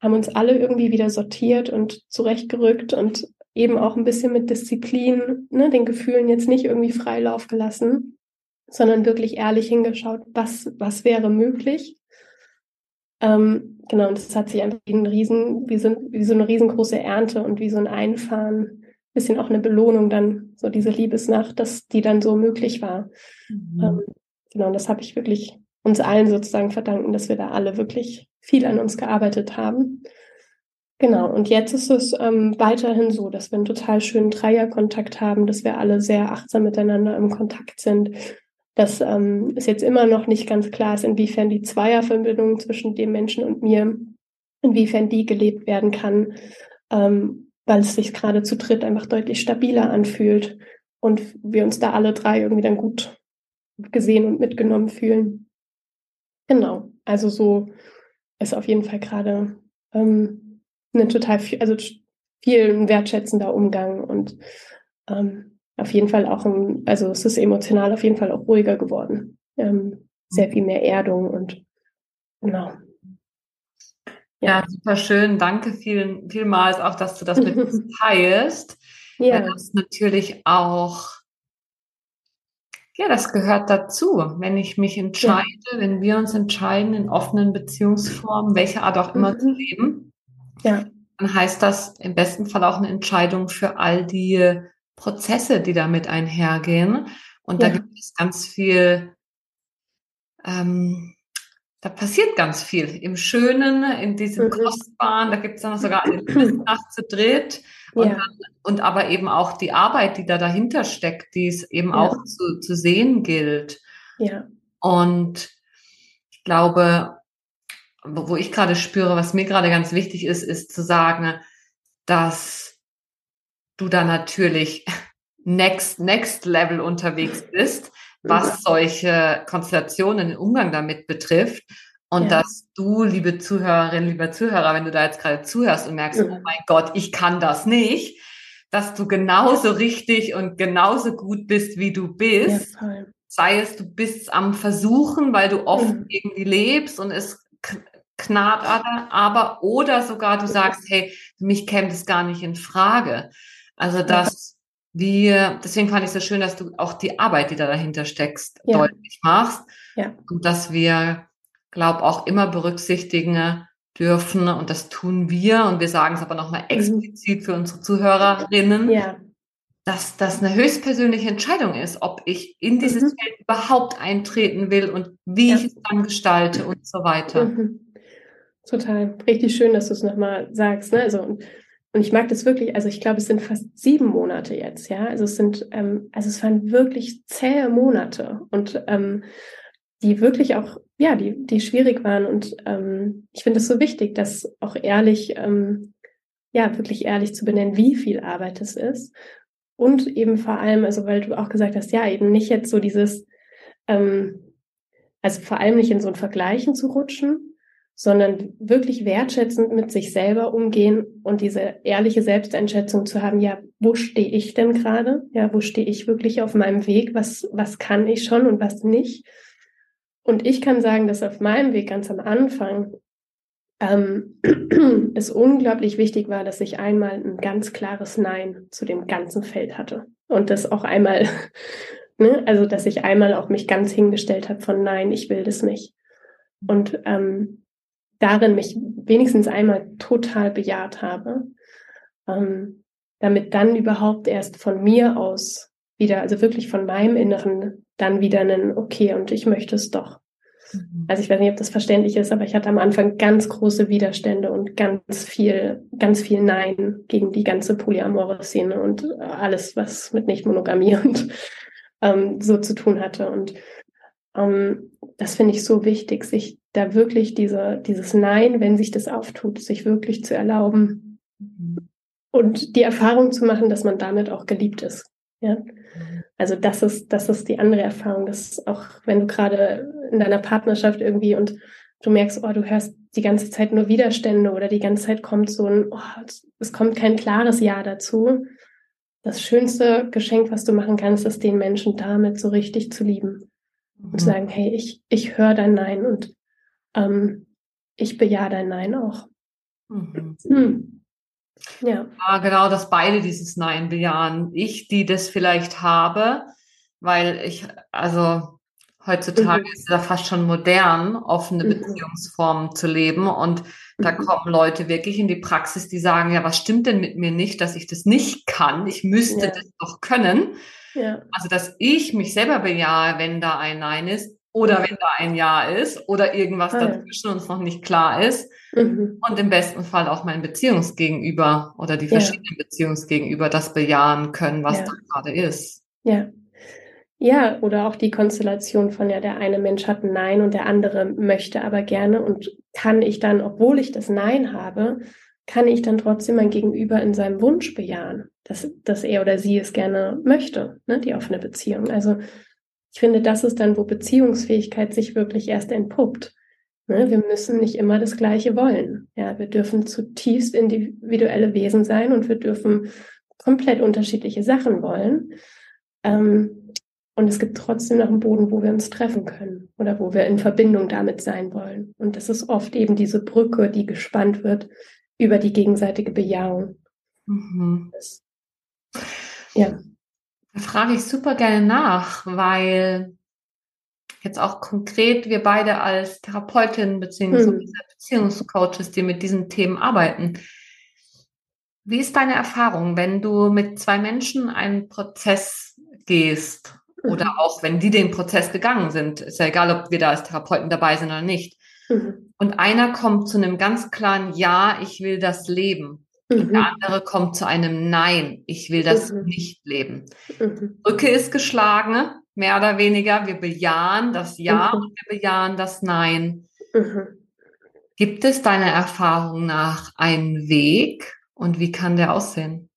haben uns alle irgendwie wieder sortiert und zurechtgerückt und eben auch ein bisschen mit Disziplin, ne, den Gefühlen jetzt nicht irgendwie Freilauf gelassen, sondern wirklich ehrlich hingeschaut, was, was wäre möglich. Ähm, genau, und das hat sich einfach wie, ein riesen, wie, so, wie so eine riesengroße Ernte und wie so ein Einfahren, bisschen auch eine Belohnung dann, so diese Liebesnacht, dass die dann so möglich war. Mhm. Ähm, genau, und das habe ich wirklich uns allen sozusagen verdanken, dass wir da alle wirklich viel an uns gearbeitet haben. Genau, und jetzt ist es ähm, weiterhin so, dass wir einen total schönen Dreierkontakt haben, dass wir alle sehr achtsam miteinander im Kontakt sind, dass ähm, es jetzt immer noch nicht ganz klar ist, inwiefern die Zweierverbindung zwischen dem Menschen und mir, inwiefern die gelebt werden kann, ähm, weil es sich gerade zu dritt einfach deutlich stabiler anfühlt und wir uns da alle drei irgendwie dann gut gesehen und mitgenommen fühlen. Genau, also so ist auf jeden Fall gerade ähm, eine total viel, also viel wertschätzender Umgang und ähm, auf jeden Fall auch ein, also es ist emotional auf jeden Fall auch ruhiger geworden. Ähm, sehr viel mehr Erdung und genau. Ja, ja super schön. Danke vielen, vielmals auch, dass du das mit uns [laughs] teilst. Ja. Das natürlich auch, ja, das gehört dazu. Wenn ich mich entscheide, ja. wenn wir uns entscheiden, in offenen Beziehungsformen, welche Art auch immer mhm. zu leben, ja. dann heißt das im besten Fall auch eine Entscheidung für all die Prozesse, die damit einhergehen. Und ja. da gibt es ganz viel, ähm, da passiert ganz viel im Schönen, in diesem mhm. Kostbaren. Da gibt es dann sogar eine [clears throat] Nacht zu dritt. Und, ja. dann, und aber eben auch die Arbeit, die da dahinter steckt, die es eben ja. auch zu, zu sehen gilt. Ja. Und ich glaube, wo ich gerade spüre, was mir gerade ganz wichtig ist, ist zu sagen, dass du da natürlich next, next level unterwegs bist, was solche Konstellationen im Umgang damit betrifft. Und ja. dass du, liebe Zuhörerin, lieber Zuhörer, wenn du da jetzt gerade zuhörst und merkst, mhm. oh mein Gott, ich kann das nicht, dass du genauso richtig und genauso gut bist, wie du bist. Ja, Sei es, du bist am Versuchen, weil du oft mhm. irgendwie lebst und es knarrt aber, oder sogar du sagst, hey, mich käme das gar nicht in Frage. Also, dass wir, deswegen fand ich es so schön, dass du auch die Arbeit, die da dahinter steckst, ja. deutlich machst. Ja. Und dass wir glaube auch immer berücksichtigen dürfen und das tun wir und wir sagen es aber nochmal mhm. explizit für unsere Zuhörerinnen, ja. dass das eine höchstpersönliche Entscheidung ist, ob ich in dieses mhm. Feld überhaupt eintreten will und wie ja. ich es dann gestalte und so weiter. Mhm. Total. Richtig schön, dass du es nochmal sagst. Ne? Also, und, und ich mag das wirklich, also ich glaube, es sind fast sieben Monate jetzt, ja. Also es sind, ähm, also es waren wirklich zähe Monate. Und ähm, die wirklich auch, ja, die, die schwierig waren. Und ähm, ich finde es so wichtig, das auch ehrlich, ähm, ja, wirklich ehrlich zu benennen, wie viel Arbeit es ist. Und eben vor allem, also weil du auch gesagt hast, ja, eben nicht jetzt so dieses, ähm, also vor allem nicht in so ein Vergleichen zu rutschen, sondern wirklich wertschätzend mit sich selber umgehen und diese ehrliche Selbsteinschätzung zu haben, ja, wo stehe ich denn gerade? Ja, wo stehe ich wirklich auf meinem Weg? Was, was kann ich schon und was nicht? Und ich kann sagen, dass auf meinem Weg ganz am Anfang ähm, [clears throat] es unglaublich wichtig war, dass ich einmal ein ganz klares Nein zu dem ganzen Feld hatte. Und das auch einmal, [laughs] ne, also dass ich einmal auch mich ganz hingestellt habe von Nein, ich will das nicht. Und ähm, darin mich wenigstens einmal total bejaht habe, ähm, damit dann überhaupt erst von mir aus wieder, also wirklich von meinem Inneren dann wieder einen, okay, und ich möchte es doch. Mhm. Also ich weiß nicht, ob das verständlich ist, aber ich hatte am Anfang ganz große Widerstände und ganz viel, ganz viel Nein gegen die ganze polyamore Szene und alles, was mit Nicht-Monogamie [laughs] und ähm, so zu tun hatte. Und ähm, das finde ich so wichtig, sich da wirklich diese, dieses Nein, wenn sich das auftut, sich wirklich zu erlauben mhm. und die Erfahrung zu machen, dass man damit auch geliebt ist. Ja. Mhm. Also das ist, das ist die andere Erfahrung, dass auch wenn du gerade in deiner Partnerschaft irgendwie und du merkst, oh, du hörst die ganze Zeit nur Widerstände oder die ganze Zeit kommt so ein, oh, es kommt kein klares Ja dazu. Das schönste Geschenk, was du machen kannst, ist den Menschen damit so richtig zu lieben. Und zu sagen, hey, ich, ich höre dein Nein und ähm, ich bejahe dein Nein auch. Mhm. Hm. Ja. ja, genau, dass beide dieses Nein bejahen. Ich, die das vielleicht habe, weil ich, also heutzutage mhm. ist es ja fast schon modern, offene mhm. Beziehungsformen zu leben. Und da mhm. kommen Leute wirklich in die Praxis, die sagen, ja, was stimmt denn mit mir nicht, dass ich das nicht kann? Ich müsste ja. das doch können. Ja. Also, dass ich mich selber bejahe, wenn da ein Nein ist, oder wenn da ein Ja ist oder irgendwas ah, dazwischen uns noch nicht klar ist. Mhm. Und im besten Fall auch mein Beziehungsgegenüber oder die verschiedenen ja. Beziehungsgegenüber das bejahen können, was ja. da gerade ist. Ja. Ja, oder auch die Konstellation von ja, der eine Mensch hat ein Nein und der andere möchte aber gerne und kann ich dann, obwohl ich das Nein habe, kann ich dann trotzdem mein Gegenüber in seinem Wunsch bejahen, dass, dass er oder sie es gerne möchte, ne, die offene Beziehung. Also ich finde, das ist dann, wo Beziehungsfähigkeit sich wirklich erst entpuppt. Ne? Wir müssen nicht immer das Gleiche wollen. Ja, wir dürfen zutiefst individuelle Wesen sein und wir dürfen komplett unterschiedliche Sachen wollen. Ähm, Und es gibt trotzdem noch einen Boden, wo wir uns treffen können oder wo wir in Verbindung damit sein wollen. Und das ist oft eben diese Brücke, die gespannt wird über die gegenseitige Bejahung. Mhm. Ja. Da frage ich super gerne nach, weil jetzt auch konkret wir beide als Therapeutin bzw. Mhm. Beziehungscoaches, die mit diesen Themen arbeiten. Wie ist deine Erfahrung, wenn du mit zwei Menschen einen Prozess gehst oder mhm. auch wenn die den Prozess gegangen sind, ist ja egal, ob wir da als Therapeuten dabei sind oder nicht. Mhm. Und einer kommt zu einem ganz klaren Ja, ich will das leben. Mhm. Und der andere kommt zu einem Nein, ich will das mhm. nicht leben. Mhm. Brücke ist geschlagen, mehr oder weniger. Wir bejahen das Ja mhm. und wir bejahen das Nein. Gibt es deiner Erfahrung nach einen Weg und wie kann der aussehen?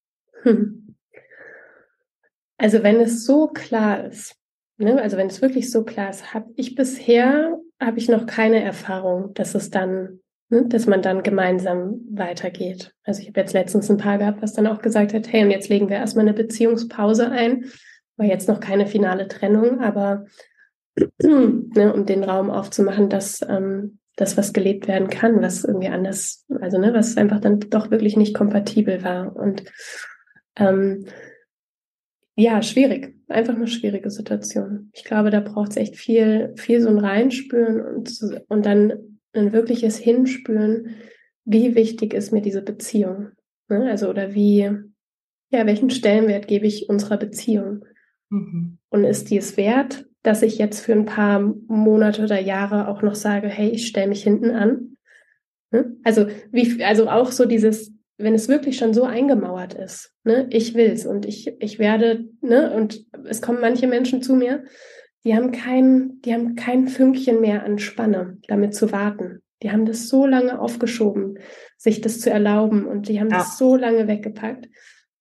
Also wenn es so klar ist, ne, also wenn es wirklich so klar ist, habe ich bisher, habe ich noch keine Erfahrung, dass es dann, ne, dass man dann gemeinsam weitergeht. Also ich habe jetzt letztens ein Paar gehabt, was dann auch gesagt hat, hey, und jetzt legen wir erstmal eine Beziehungspause ein. War jetzt noch keine finale Trennung, aber ne, um den Raum aufzumachen, dass ähm, das, was gelebt werden kann, was irgendwie anders, also ne, was einfach dann doch wirklich nicht kompatibel war. Und ähm, ja, schwierig. Einfach eine schwierige Situation. Ich glaube, da braucht es echt viel, viel so ein Reinspüren und, und dann ein wirkliches Hinspüren, wie wichtig ist mir diese Beziehung. Ne? Also, oder wie, ja, welchen Stellenwert gebe ich unserer Beziehung? Mhm. Und ist die es wert, dass ich jetzt für ein paar Monate oder Jahre auch noch sage, hey, ich stelle mich hinten an? Ne? Also, wie, also auch so dieses, wenn es wirklich schon so eingemauert ist, ne, ich will's und ich, ich werde, ne, und es kommen manche Menschen zu mir, die haben kein, die haben kein Fünkchen mehr an Spanne, damit zu warten. Die haben das so lange aufgeschoben, sich das zu erlauben und die haben ja. das so lange weggepackt,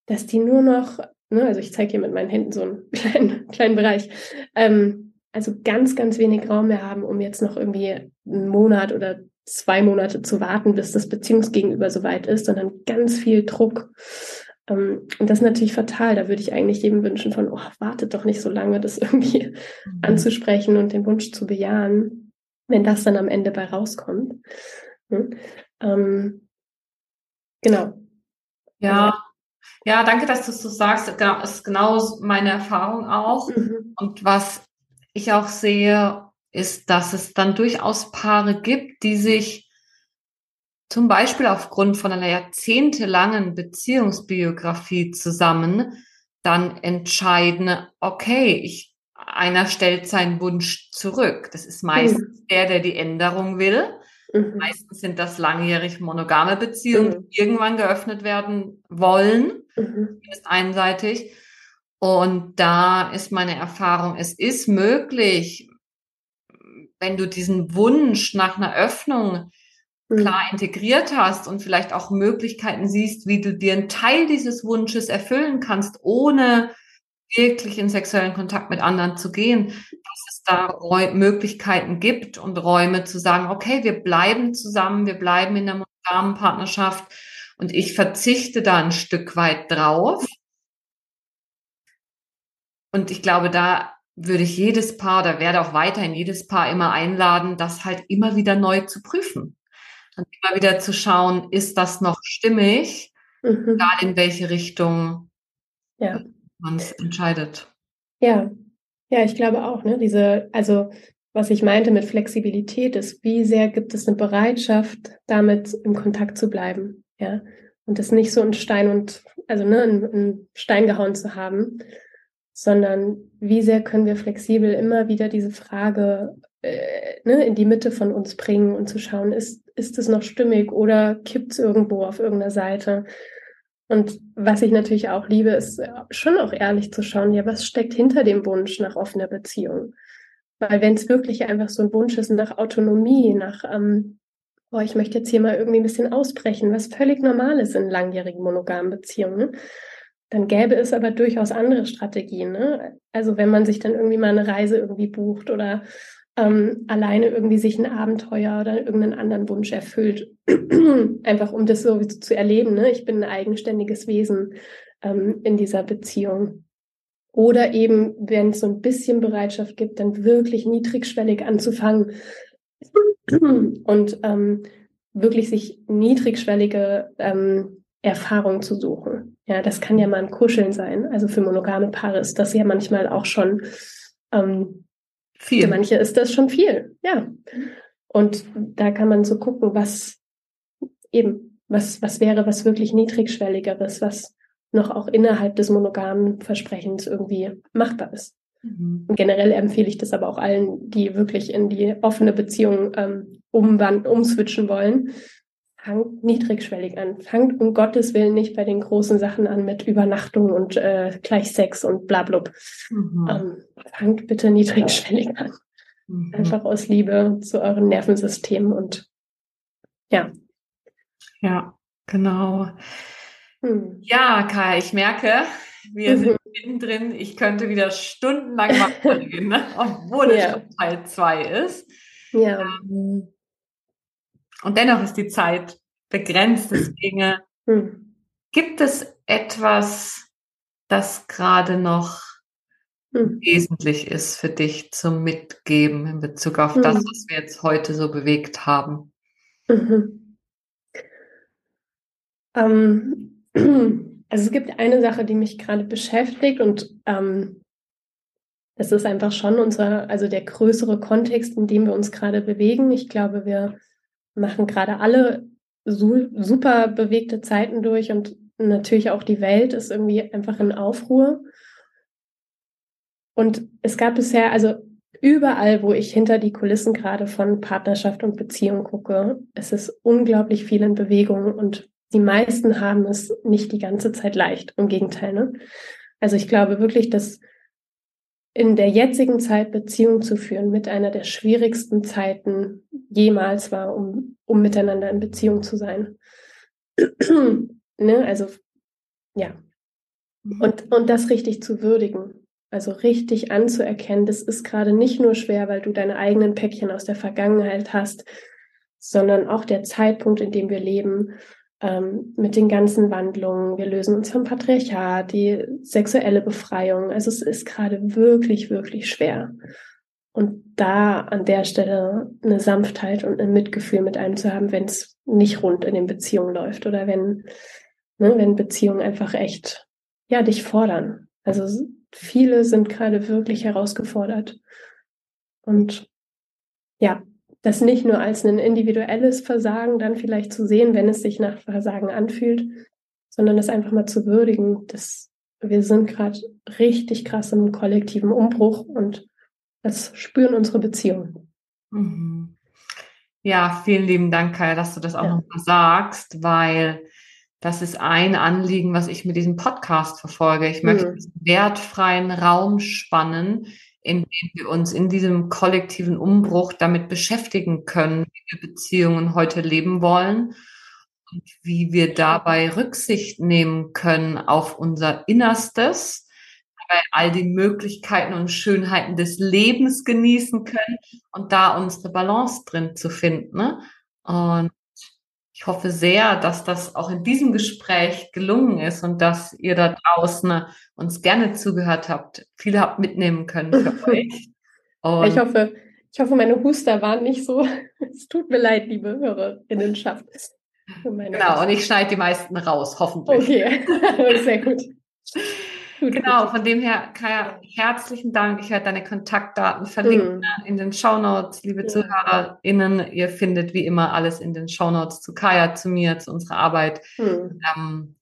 dass die nur noch, ne, also ich zeige hier mit meinen Händen so einen [laughs] kleinen, kleinen Bereich, ähm, also ganz, ganz wenig Raum mehr haben, um jetzt noch irgendwie einen Monat oder zwei Monate zu warten, bis das Beziehungsgegenüber soweit ist, sondern ganz viel Druck. Ähm, und das ist natürlich fatal. Da würde ich eigentlich jedem wünschen von, oh, wartet doch nicht so lange, das irgendwie mhm. anzusprechen und den Wunsch zu bejahen, wenn das dann am Ende bei rauskommt. Hm? Ähm, genau. Ja. Ja, danke, dass du es so sagst. Das ist genau meine Erfahrung auch. Mhm. Und was ich auch sehe, ist, dass es dann durchaus Paare gibt, die sich zum Beispiel aufgrund von einer jahrzehntelangen Beziehungsbiografie zusammen dann entscheiden, okay, ich, einer stellt seinen Wunsch zurück. Das ist meistens mhm. der, der die Änderung will. Mhm. Meistens sind das langjährig monogame Beziehungen, mhm. die irgendwann geöffnet werden wollen, mhm. ist einseitig. Und da ist meine Erfahrung, es ist möglich, wenn du diesen Wunsch nach einer Öffnung mhm. klar integriert hast und vielleicht auch Möglichkeiten siehst, wie du dir einen Teil dieses Wunsches erfüllen kannst, ohne wirklich in sexuellen Kontakt mit anderen zu gehen, dass es da Räu Möglichkeiten gibt und Räume zu sagen, okay, wir bleiben zusammen, wir bleiben in der monogamen Partnerschaft und ich verzichte da ein Stück weit drauf. Und ich glaube, da würde ich jedes Paar oder werde auch weiterhin jedes Paar immer einladen, das halt immer wieder neu zu prüfen. Und immer wieder zu schauen, ist das noch stimmig, mhm. egal in welche Richtung ja. man es entscheidet. Ja, ja, ich glaube auch, ne, diese, also was ich meinte mit Flexibilität ist, wie sehr gibt es eine Bereitschaft, damit im Kontakt zu bleiben, ja, und das nicht so ein Stein und, also ne, ein Stein gehauen zu haben, sondern wie sehr können wir flexibel immer wieder diese Frage äh, ne, in die Mitte von uns bringen und zu schauen, ist, ist es noch stimmig oder kippt es irgendwo auf irgendeiner Seite? Und was ich natürlich auch liebe, ist schon auch ehrlich zu schauen, ja, was steckt hinter dem Wunsch nach offener Beziehung? Weil wenn es wirklich einfach so ein Wunsch ist nach Autonomie, nach, ähm, boah, ich möchte jetzt hier mal irgendwie ein bisschen ausbrechen, was völlig normal ist in langjährigen monogamen Beziehungen, dann gäbe es aber durchaus andere Strategien. Ne? Also wenn man sich dann irgendwie mal eine Reise irgendwie bucht oder ähm, alleine irgendwie sich ein Abenteuer oder irgendeinen anderen Wunsch erfüllt, [clears throat] einfach um das so zu erleben. Ne? Ich bin ein eigenständiges Wesen ähm, in dieser Beziehung. Oder eben, wenn es so ein bisschen Bereitschaft gibt, dann wirklich niedrigschwellig anzufangen [clears throat] und ähm, wirklich sich niedrigschwellige ähm, Erfahrungen zu suchen. Ja, das kann ja mal ein Kuscheln sein. Also für monogame Paare ist das ja manchmal auch schon ähm, viel. Für manche ist das schon viel, ja. Und da kann man so gucken, was eben, was, was wäre was wirklich niedrigschwelligeres, was noch auch innerhalb des monogamen Versprechens irgendwie machbar ist. Mhm. Und generell empfehle ich das aber auch allen, die wirklich in die offene Beziehung ähm, umwand umswitchen wollen. Fangt niedrigschwellig an. Fangt um Gottes Willen nicht bei den großen Sachen an mit Übernachtung und äh, gleich Sex und bla bla. Mhm. Ähm, fangt bitte niedrigschwellig an. Mhm. Einfach aus Liebe zu euren Nervensystemen und ja. Ja, genau. Hm. Ja, Kai, ich merke, wir sind mittendrin. Ich könnte wieder stundenlang weitergehen, ne? [laughs] obwohl es ja. schon Teil 2 ist. Ja. Ähm, und dennoch ist die Zeit begrenzt. Deswegen hm. gibt es etwas, das gerade noch hm. wesentlich ist für dich zum Mitgeben in Bezug auf hm. das, was wir jetzt heute so bewegt haben? Mhm. Ähm, [clears throat] also es gibt eine Sache, die mich gerade beschäftigt und ähm, das ist einfach schon unser, also der größere Kontext, in dem wir uns gerade bewegen. Ich glaube, wir machen gerade alle su super bewegte Zeiten durch und natürlich auch die Welt ist irgendwie einfach in Aufruhr. Und es gab bisher, also überall, wo ich hinter die Kulissen gerade von Partnerschaft und Beziehung gucke, es ist unglaublich viel in Bewegung und die meisten haben es nicht die ganze Zeit leicht. Im Gegenteil. Ne? Also ich glaube wirklich, dass in der jetzigen Zeit Beziehung zu führen mit einer der schwierigsten Zeiten jemals war, um, um miteinander in Beziehung zu sein. ne? Also ja. Mhm. Und, und das richtig zu würdigen. Also richtig anzuerkennen, das ist gerade nicht nur schwer, weil du deine eigenen Päckchen aus der Vergangenheit hast, sondern auch der Zeitpunkt, in dem wir leben ähm, mit den ganzen Wandlungen. Wir lösen uns vom Patriarchat, die sexuelle Befreiung. Also es ist gerade wirklich, wirklich schwer. Und da an der Stelle eine Sanftheit und ein Mitgefühl mit einem zu haben, wenn es nicht rund in den Beziehungen läuft oder wenn, ne, wenn Beziehungen einfach echt, ja, dich fordern. Also viele sind gerade wirklich herausgefordert. Und ja, das nicht nur als ein individuelles Versagen dann vielleicht zu sehen, wenn es sich nach Versagen anfühlt, sondern es einfach mal zu würdigen, dass wir sind gerade richtig krass im kollektiven Umbruch und das spüren unsere Beziehungen. Mhm. Ja, vielen lieben Dank, Kaya, dass du das auch ja. nochmal sagst, weil das ist ein Anliegen, was ich mit diesem Podcast verfolge. Ich möchte mhm. wertfreien Raum spannen, indem wir uns in diesem kollektiven Umbruch damit beschäftigen können, wie wir Beziehungen heute leben wollen und wie wir dabei Rücksicht nehmen können auf unser Innerstes, dabei all die Möglichkeiten und Schönheiten des Lebens genießen können und da unsere Balance drin zu finden. Ne? Und ich hoffe sehr, dass das auch in diesem Gespräch gelungen ist und dass ihr da draußen uns gerne zugehört habt, viel habt mitnehmen können für [laughs] euch. Und ich hoffe, ich hoffe, meine Huster waren nicht so. [laughs] Es tut mir leid, liebe Hörerinnenschaft. Genau, und ich schneide die meisten raus, hoffentlich. Okay, [laughs] sehr gut. Genau, von dem her, Kaya, herzlichen Dank. Ich werde deine Kontaktdaten verlinken mhm. in den Show Notes. Liebe ja. ZuhörerInnen, ihr findet wie immer alles in den Show Notes zu Kaya, zu mir, zu unserer Arbeit. Mhm. Ähm,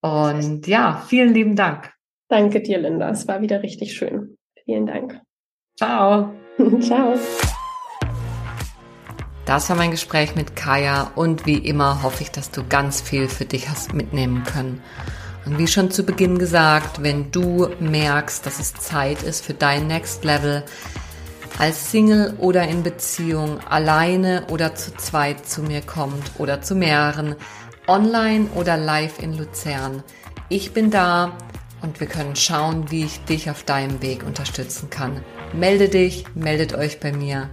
und ja, vielen lieben Dank. Danke dir, Linda. Es war wieder richtig schön. Vielen Dank. Ciao. [laughs] Ciao. Das war mein Gespräch mit Kaya und wie immer hoffe ich, dass du ganz viel für dich hast mitnehmen können. Und wie schon zu Beginn gesagt, wenn du merkst, dass es Zeit ist für dein Next Level, als Single oder in Beziehung, alleine oder zu zweit zu mir kommt oder zu mehreren, online oder live in Luzern. Ich bin da und wir können schauen, wie ich dich auf deinem Weg unterstützen kann. Melde dich, meldet euch bei mir.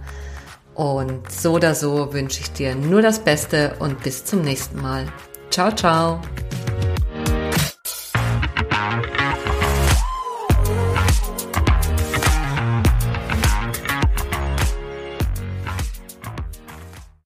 Und so oder so wünsche ich dir nur das Beste und bis zum nächsten Mal. Ciao, ciao.